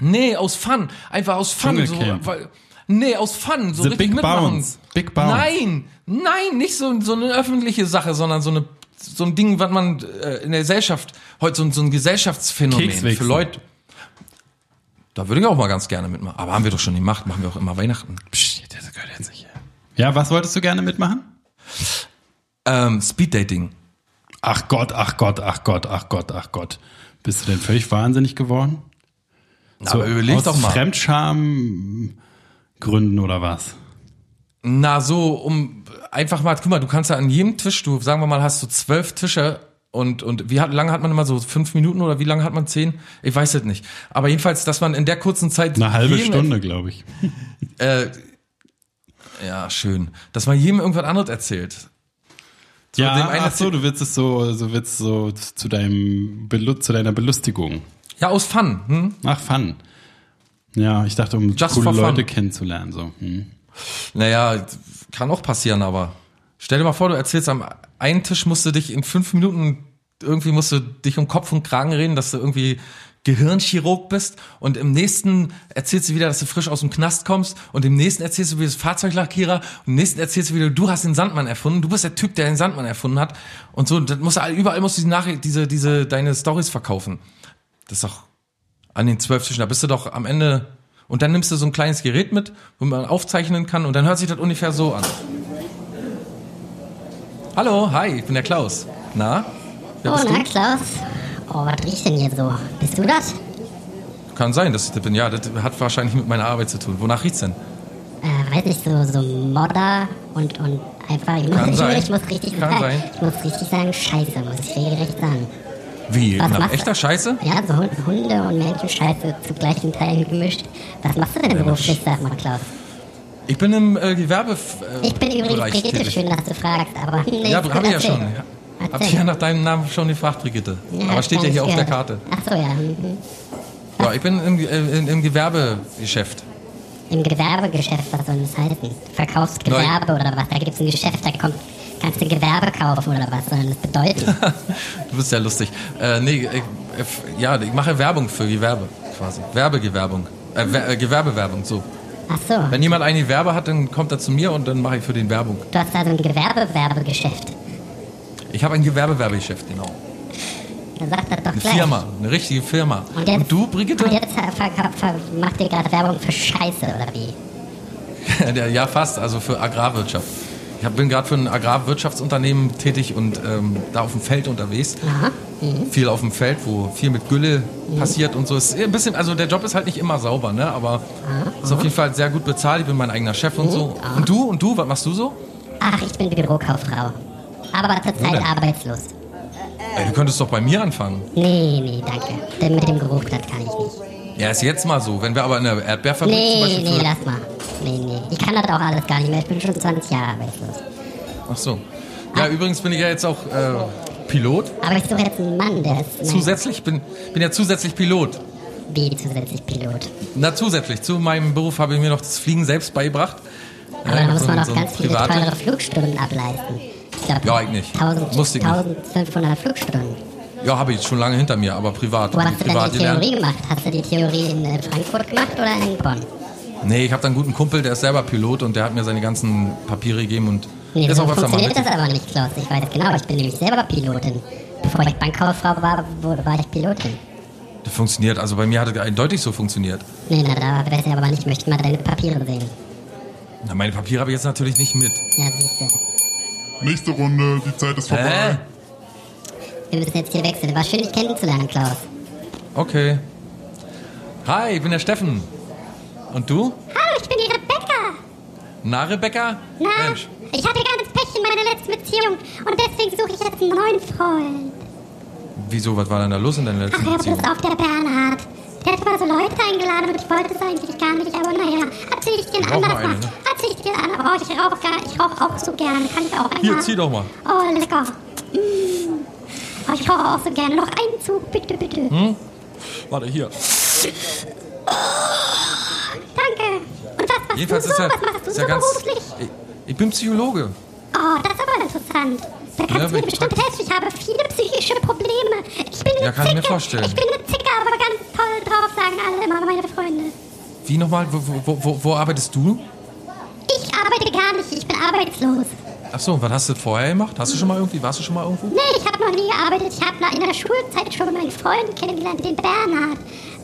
Nee, aus Fun. Einfach aus Fun. So, weil, nee, aus Fun. So The richtig Big mitmachen. Bounce. Big Bounce. Nein, nein, nicht so, so eine öffentliche Sache, sondern so eine so ein Ding, was man äh, in der Gesellschaft, heute so, ein- so ein Gesellschaftsphänomen für Leute. Da würde ich auch mal ganz gerne mitmachen. Aber haben wir doch schon gemacht, machen wir auch immer Weihnachten. Psst, das gehört jetzt nicht. Ja, was wolltest du gerne mitmachen? Ähm, Speeddating. Ach Gott, ach Gott, ach Gott, ach Gott, ach Gott. Bist du denn völlig wahnsinnig geworden? aber überleg doch mal. Fremdscham Gründen oder was? Na, so, um einfach mal, guck mal, du kannst ja an jedem Tisch, du, sagen wir mal, hast du zwölf Tische und, und wie hat, lange hat man immer so fünf Minuten oder wie lange hat man zehn? Ich weiß es nicht. Aber jedenfalls, dass man in der kurzen Zeit. Eine halbe jedem- Stunde, glaube ich. Äh, ja, schön. Dass man jedem irgendwas anderes erzählt. dem Ja, ach so, du willst es so, so willst so zu deinem zu deiner Belustigung. Ja, aus Fun. Hm? Ach, Fun. Ja, ich dachte, um Just coole. Leute kennenzulernen. So. Hm. Naja, kann auch passieren, aber stell dir mal vor, du erzählst am einen Tisch musst du dich in fünf Minuten irgendwie musst du dich um Kopf und Kragen reden, dass du irgendwie Gehirnchirurg bist und im nächsten erzählst du wieder, dass du frisch aus dem Knast kommst und im nächsten erzählst du, wie du das Fahrzeuglackierer und im nächsten erzählst du wieder, du hast den Sandmann erfunden, du bist der Typ, der den Sandmann erfunden hat und so, das musst du überall musst du diese Nachricht, diese, diese, deine Stories verkaufen. Das ist doch an den zwölf Tischen, da bist du doch am Ende und dann nimmst du so ein kleines Gerät mit, wo man aufzeichnen kann und dann hört sich das ungefähr so an. Hallo, hi, ich bin der Klaus. Na? Wer Oh, na? Klaus. Oh, was riecht denn hier so? Bist du das? Kann sein, dass ich das bin. Ja, das hat wahrscheinlich mit meiner Arbeit zu tun. Wonach riecht's denn? Äh, weiß nicht, so, so Modder und, und einfach. Ich muss, Kann ich, sein. ich muss richtig Kann sagen, sein. ich muss richtig sagen, scheiße, muss ich regelrecht sagen. Wie? Was Nach echter Scheiße? Ja, so Hund- Hunde und Menschenscheiße zu gleichen Teilen gemischt. Was machst du denn beruflich, sag mal, Klaus? Ich bin im äh, Gewerbe. Äh, Ich bin übrigens Brigitte, schön, dass du fragst, aber. Nee, Ja, gut, ich ja schon. Ja. Hab Erzähl. ich ja nach deinem Namen schon gefragt, Brigitte. Ja, Aber steht ja hier auf der. Karte. Ach so, ja. mhm. Ja, ich bin im, äh, im, im Gewerbegeschäft. Im Gewerbegeschäft, was soll das heißen? Verkaufst Gewerbe oder was? Da gibt's ein Geschäft, da kommt, kannst du Gewerbe kaufen oder was? Sondern das bedeutet. Du bist ja lustig. Äh, nee, ich, ich, ja, ich mache Werbung für Gewerbe quasi. Werbegewerbung. Äh, äh, Gewerbewerbung, so. Ach so. Wenn jemand ein Gewerbe hat, dann kommt er zu mir und dann mache ich für den Werbung. Du hast also ein Gewerbewerbegeschäft. Ich habe ein Gewerbewerbegeschäft, genau. Dann sag das doch Eine gleich. Firma, eine richtige Firma. Und, jetzt, Und du, Brigitte? Und jetzt macht ihr gerade Werbung für Scheiße, oder wie? Ja, fast, also für Agrarwirtschaft. Ich bin gerade für ein Agrarwirtschaftsunternehmen tätig und ähm, da auf dem Feld unterwegs. Aha. Mhm. Viel auf dem Feld, wo viel mit Gülle passiert und so. Ist ein bisschen, also der Job ist halt nicht immer sauber, ne? Aber ist auf jeden Fall sehr gut bezahlt. Ich bin mein eigener Chef und so. Und du? Und du? Was machst du so? Ach, ich bin Bürokauffrau. Aber zurzeit arbeitslos. Ey, du könntest doch bei mir anfangen. Nee, nee, danke. Denn mit dem Geruch, das kann ich nicht. Ja, ist jetzt mal so. Wenn wir aber in der Erdbeerfabrik zum Nee, Beispiel nee, für- lass mal. Nee, nee. Ich kann das auch alles gar nicht mehr. Ich bin schon 20 Jahre arbeitslos. Ach so. Ja, übrigens bin ich ja jetzt auch äh, Pilot. Aber ich suche jetzt einen Mann, der ist Zusätzlich bin, bin ja zusätzlich Pilot. wie zusätzlich Pilot. Na, zusätzlich. Zu meinem Beruf habe ich mir noch das Fliegen selbst beigebracht. Aber da muss so- man auch so ganz viele teure Flugstunden ableisten. Ich Ja, ich nicht. 1000, Musste ich nicht. 1500 Flugstunden. Ja, habe ich schon lange hinter mir, aber privat. Wo hast du denn die Theorie gemacht? Hast du die Theorie in äh, Frankfurt gemacht oder in Bonn? Nee, ich habe da einen guten Kumpel, der ist selber Pilot und der hat mir seine ganzen Papiere gegeben und Nee, ist so auch mal funktioniert das aber nicht, Klaus. Ich weiß genau, ich bin nämlich selber Pilotin. Bevor ich Bankkauffrau war, war ich Pilotin. Das funktioniert. Also bei mir hat es eindeutig so funktioniert. Nee, na, da weiß ich aber nicht. Ich möchte mal deine Papiere sehen. Na, meine Papiere habe ich jetzt natürlich nicht mit. Ja, siehst du. Nächste Runde, die Zeit ist vorbei. Hä? Wir müssen jetzt hier wechseln. War schön, dich kennenzulernen, Klaus. Okay. Hi, ich bin der Steffen. Und du? Hallo, ich bin die Rebecca. Na, Rebecca? Na, Mensch. ich hatte ganz Pech in meiner letzten Beziehung und deswegen suche ich jetzt einen neuen Freund. Wieso, was war denn da los in deiner Ach letzten ja, Beziehung? das ist auf der Bernhard. Der hat immer so Leute eingeladen und ich wollte es eigentlich gar nicht, aber naja, erzähl ich dir ein mal anderes Mal. ne? Ein anderes Oh, ich rauche ich rauche auch so gerne. Kann ich auch einmal? Hier, zieh doch mal. Oh, lecker. Mm. Oh, ich rauche auch so gerne. Noch einen Zug, bitte, bitte. Hm? Warte, hier. Danke. Und was machst Jedenfalls du ist so? ja, was machst du ist so ja ganz. beruflich? Ich, ich bin Psychologe. Oh, das ist aber interessant. Da kannst Ja, du mir bestimmt helfen. Ich habe viele psychische Probleme. Ich bin eine Ja, kann ich mir Zicke. vorstellen. Ich bin eine Zicke, aber ganz toll drauf, sagen alle immer meine Freunde. Wie nochmal? Wo, wo, wo, wo arbeitest du? Ich arbeite gar nicht. Ich bin arbeitslos. Achso, was hast du vorher gemacht? Hast du schon mal irgendwie, warst du schon mal irgendwo? Nee, ich habe noch nie gearbeitet. Ich habe in der Schulzeit schon meinen Freund kennengelernt, den Bernhard.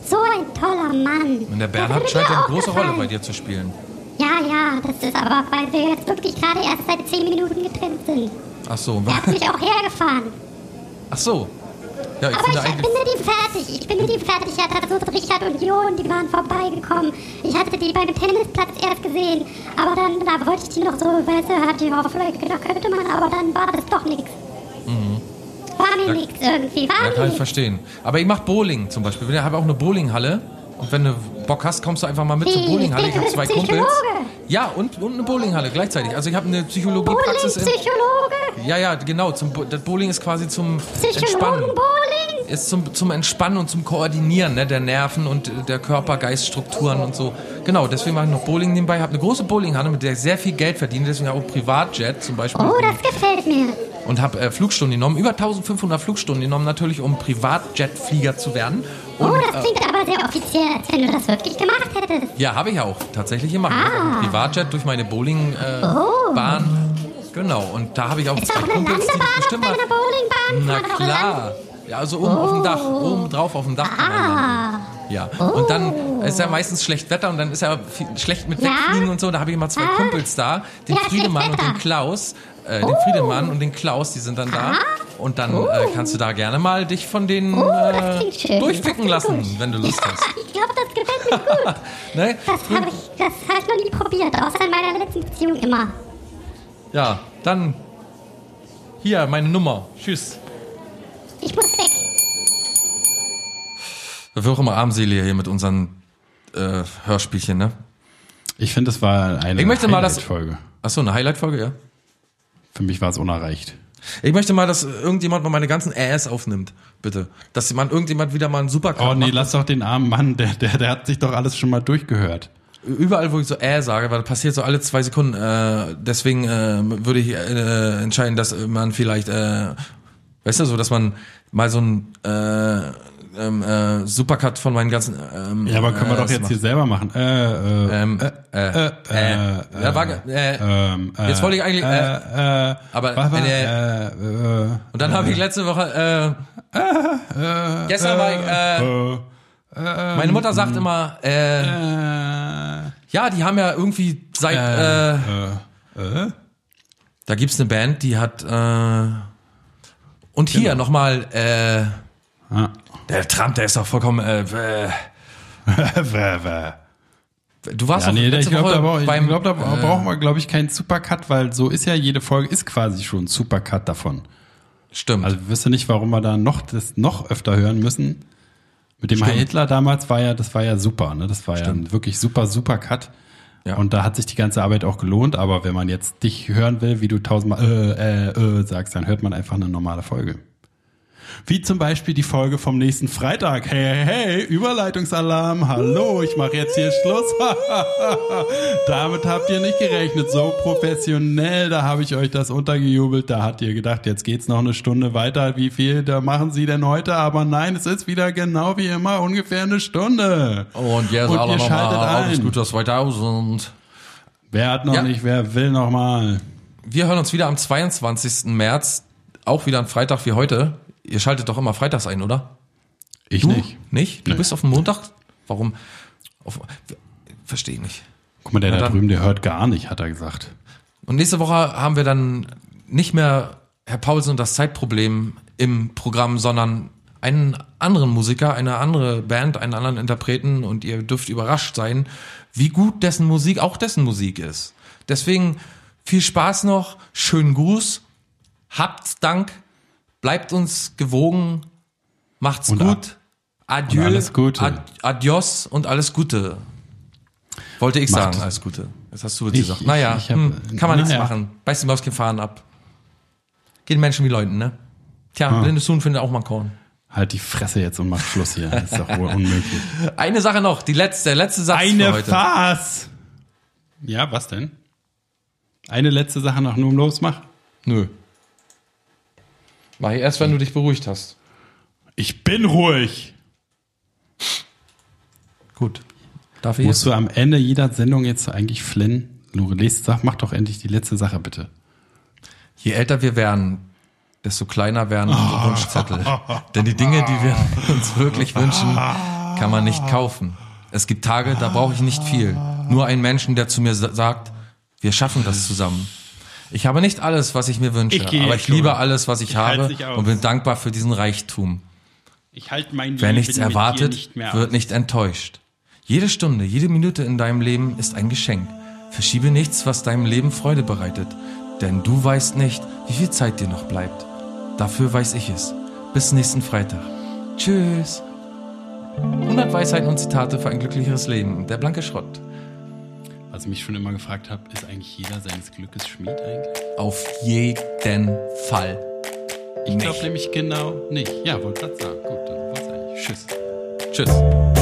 So ein toller Mann. Und der Bernhard scheint eine große Rolle gefallen. bei dir zu spielen. Ja, ja, das ist aber, weil wir jetzt wirklich gerade erst seit 10 Minuten getrennt sind. Achso, Er hat mich auch hergefahren. Achso. Ja, ich Aber ich bin mit ihm fertig. Ich bin mit ihm fertig. Ich hatte so Richard und Jon, die waren vorbeigekommen. Ich hatte die beim Tennisplatz erst gesehen. Aber dann, da wollte ich die noch so, weißt du, hatte ich auch vielleicht gedacht, könnte man, aber dann war das doch nichts. Mhm. War mir nichts irgendwie, war Ja, kann ich verstehen. Aber ich mach Bowling zum Beispiel. Ich habe auch eine Bowlinghalle. Und wenn du Bock hast, kommst du einfach mal mit zur? Bowlinghalle. Ich habe zwei Kumpels. Ja, und, und eine Bowlinghalle gleichzeitig. Also ich habe eine Psychologiepraxis in. Bowling-Psychologe? Ja, ja, genau. Zum, das Bowling ist quasi zum Entspannen. Psychologen-Bowling? Ist zum, zum Entspannen und zum Koordinieren ne, der Nerven und der Körper-Geist-Strukturen und so. Genau, deswegen mache ich noch Bowling nebenbei. habe eine große Bowlinghalle, mit der ich sehr viel Geld verdiene. Deswegen auch Privatjet zum Beispiel. Oh, das gefällt mir. Und habe äh, Flugstunden genommen, über 1500 Flugstunden genommen, natürlich um Privatjetflieger zu werden. Und, Oh, das äh, klingt aber sehr offiziell, als wenn du das wirklich gemacht hättest. ja, habe ich auch tatsächlich gemacht. Ich habe Ah. Privatjet durch meine Bowlingbahn. Genau, und da habe ich auch Ist zwei auch eine Kumpels, die bestimmt mal. Na klar. Ja, also oben auf dem Dach, Oh. oben drauf auf dem Dach landen. Ja, und dann ist ja meistens schlecht Wetter und dann ist ja schlecht mit Ja? Wegfliegen und so. Da habe ich immer zwei Ah. Kumpels da, den Ja, Friedemann und den. Klaus. Äh, den Friedemann und den Klaus, die sind dann da. Und dann äh, kannst du da gerne mal dich von denen Oh, das äh, durchpicken Das lassen, gut. wenn du Lust hast. Ich glaube, das gefällt mir gut. Ne? Das habe ich, das hab ich noch nie probiert, außer in meiner letzten Beziehung immer. Ja, dann hier meine Nummer. Tschüss. Ich muss weg. Wir auch immer armselig hier mit unseren äh, Hörspielchen, ne? Ich finde, es war eine Ich möchte mal das- Folge. Achso, eine Highlight-Folge, ja? Für mich war es unerreicht. Ich möchte mal, dass irgendjemand mal meine ganzen Äs aufnimmt, bitte. Dass jemand, irgendjemand wieder mal einen Supercut Oh nee, macht. lass doch den armen Mann, der, der, der hat sich doch alles schon mal durchgehört. Überall, wo ich so äh sage, weil das passiert so alle zwei Sekunden. Äh, deswegen äh, würde ich äh, entscheiden, dass man vielleicht, äh, weißt du, so, dass man mal so ein, äh, ähm, äh, Supercut von meinen ganzen. Ähm, Ja, aber können wir äh, doch jetzt das hier selber machen. Äh, äh, Ähm, äh, äh, äh, äh, ja, war, äh, ähm, äh, jetzt wollte ich eigentlich, äh, äh, äh, aber, was war, äh, äh, äh, und dann habe ich letzte Woche, äh, äh, gestern war ich, äh, äh, äh, meine Mutter sagt immer, äh, äh, ja, die haben ja irgendwie seit, äh, äh, da gibt's eine Band, die hat, äh, und hier Genau. nochmal, äh, ah. Der Trump, der ist doch vollkommen, äh, du warst Ja, doch nee, ich letzte glaube, Woche da, brauch- ich beim, glaub, da äh, brauchen wir, glaube ich, keinen Supercut, weil so ist ja jede Folge, ist quasi schon ein Supercut davon. Stimmt. Also ich wüsste nicht, warum wir da noch das noch öfter hören müssen. Mit dem Heil Hitler damals war ja, das war ja super, ne? Das war ja ein wirklich super, super Cut. Ja. Und da hat sich die ganze Arbeit auch gelohnt, aber wenn man jetzt dich hören will, wie du tausendmal äh, äh, äh sagst, dann hört man einfach eine normale Folge. Wie zum Beispiel die Folge vom nächsten Freitag. Hey, hey, hey, Überleitungsalarm. Hallo, ich mache jetzt hier Schluss. Damit habt ihr nicht gerechnet. So professionell, da habe ich euch das untergejubelt. Da habt ihr gedacht, jetzt geht's noch eine Stunde weiter. Wie viel da machen sie denn heute? Aber nein, es ist wieder genau wie immer ungefähr eine Stunde. und jetzt Und alle ihr schaltet nochmal ein. auf Scooter 2000. Wer hat noch Ja. nicht, wer will noch mal? Wir hören uns wieder am 22. März, auch wieder am Freitag wie heute. Ihr schaltet doch immer freitags ein, oder? Ich Du? nicht. Nicht? Du Nee. bist auf dem Montag? Warum? Auf, verstehe ich nicht. Guck mal, der da drüben, der hört gar nicht, hat er gesagt. Und nächste Woche haben wir dann nicht mehr Herr Paulsen und das Zeitproblem im Programm, sondern einen anderen Musiker, eine andere Band, einen anderen Interpreten und ihr dürft überrascht sein, wie gut dessen Musik, auch dessen Musik ist. Deswegen viel Spaß noch, schönen Gruß, habt Dank, bleibt uns gewogen, macht's Und gut, adieu, und alles Gute. ad, adios und alles Gute. Wollte ich Macht- sagen, alles Gute. Jetzt hast du jetzt Ich- gesagt. ich- Naja, ich hab- hm, kann man nichts naja. machen. Beißt die Maus kein Fahren ab. Geht Menschen wie Leuten, ne? Tja, Ah. blindes Huhn findet auch mal Korn. Halt die Fresse jetzt und mach Schluss hier. Das ist doch wohl unmöglich. Eine Sache noch, die letzte, der letzte Satz für Eine heute. Farce! Ja, was denn? Eine letzte Sache noch nur um losmach? Nö. Mach ich erst, wenn du dich beruhigt hast. Ich bin ruhig. Gut. Darf ich Musst jetzt? du am Ende jeder Sendung jetzt eigentlich flennen? Lore, lest, sag, mach doch endlich die letzte Sache, bitte. Je älter wir werden, desto kleiner werden unsere Wunschzettel. Denn die Dinge, die wir uns wirklich wünschen, kann man nicht kaufen. Es gibt Tage, da brauche ich nicht viel. Nur einen Menschen, der zu mir sa- sagt, wir schaffen das zusammen. Ich habe nicht alles, was ich mir wünsche, Ich aber ich schon. liebe alles, was ich, Ich habe und bin dankbar für diesen Reichtum. Ich halte mein Wer nichts erwartet, nicht wird nicht enttäuscht. Jede Stunde, jede Minute in deinem Leben ist ein Geschenk. Verschiebe nichts, was deinem Leben Freude bereitet. Denn du weißt nicht, wie viel Zeit dir noch bleibt. Dafür weiß ich es. Bis nächsten Freitag. Tschüss. 100 Weisheiten und Zitate für ein glücklicheres Leben. Der blanke Schrott. Was ich mich schon immer gefragt habe, ist eigentlich jeder seines Glückes Schmied eigentlich? Auf jeden Fall. Ich glaube nämlich genau nicht. Ja, wollte gerade sagen. Gut, dann war's eigentlich. Tschüss. Tschüss.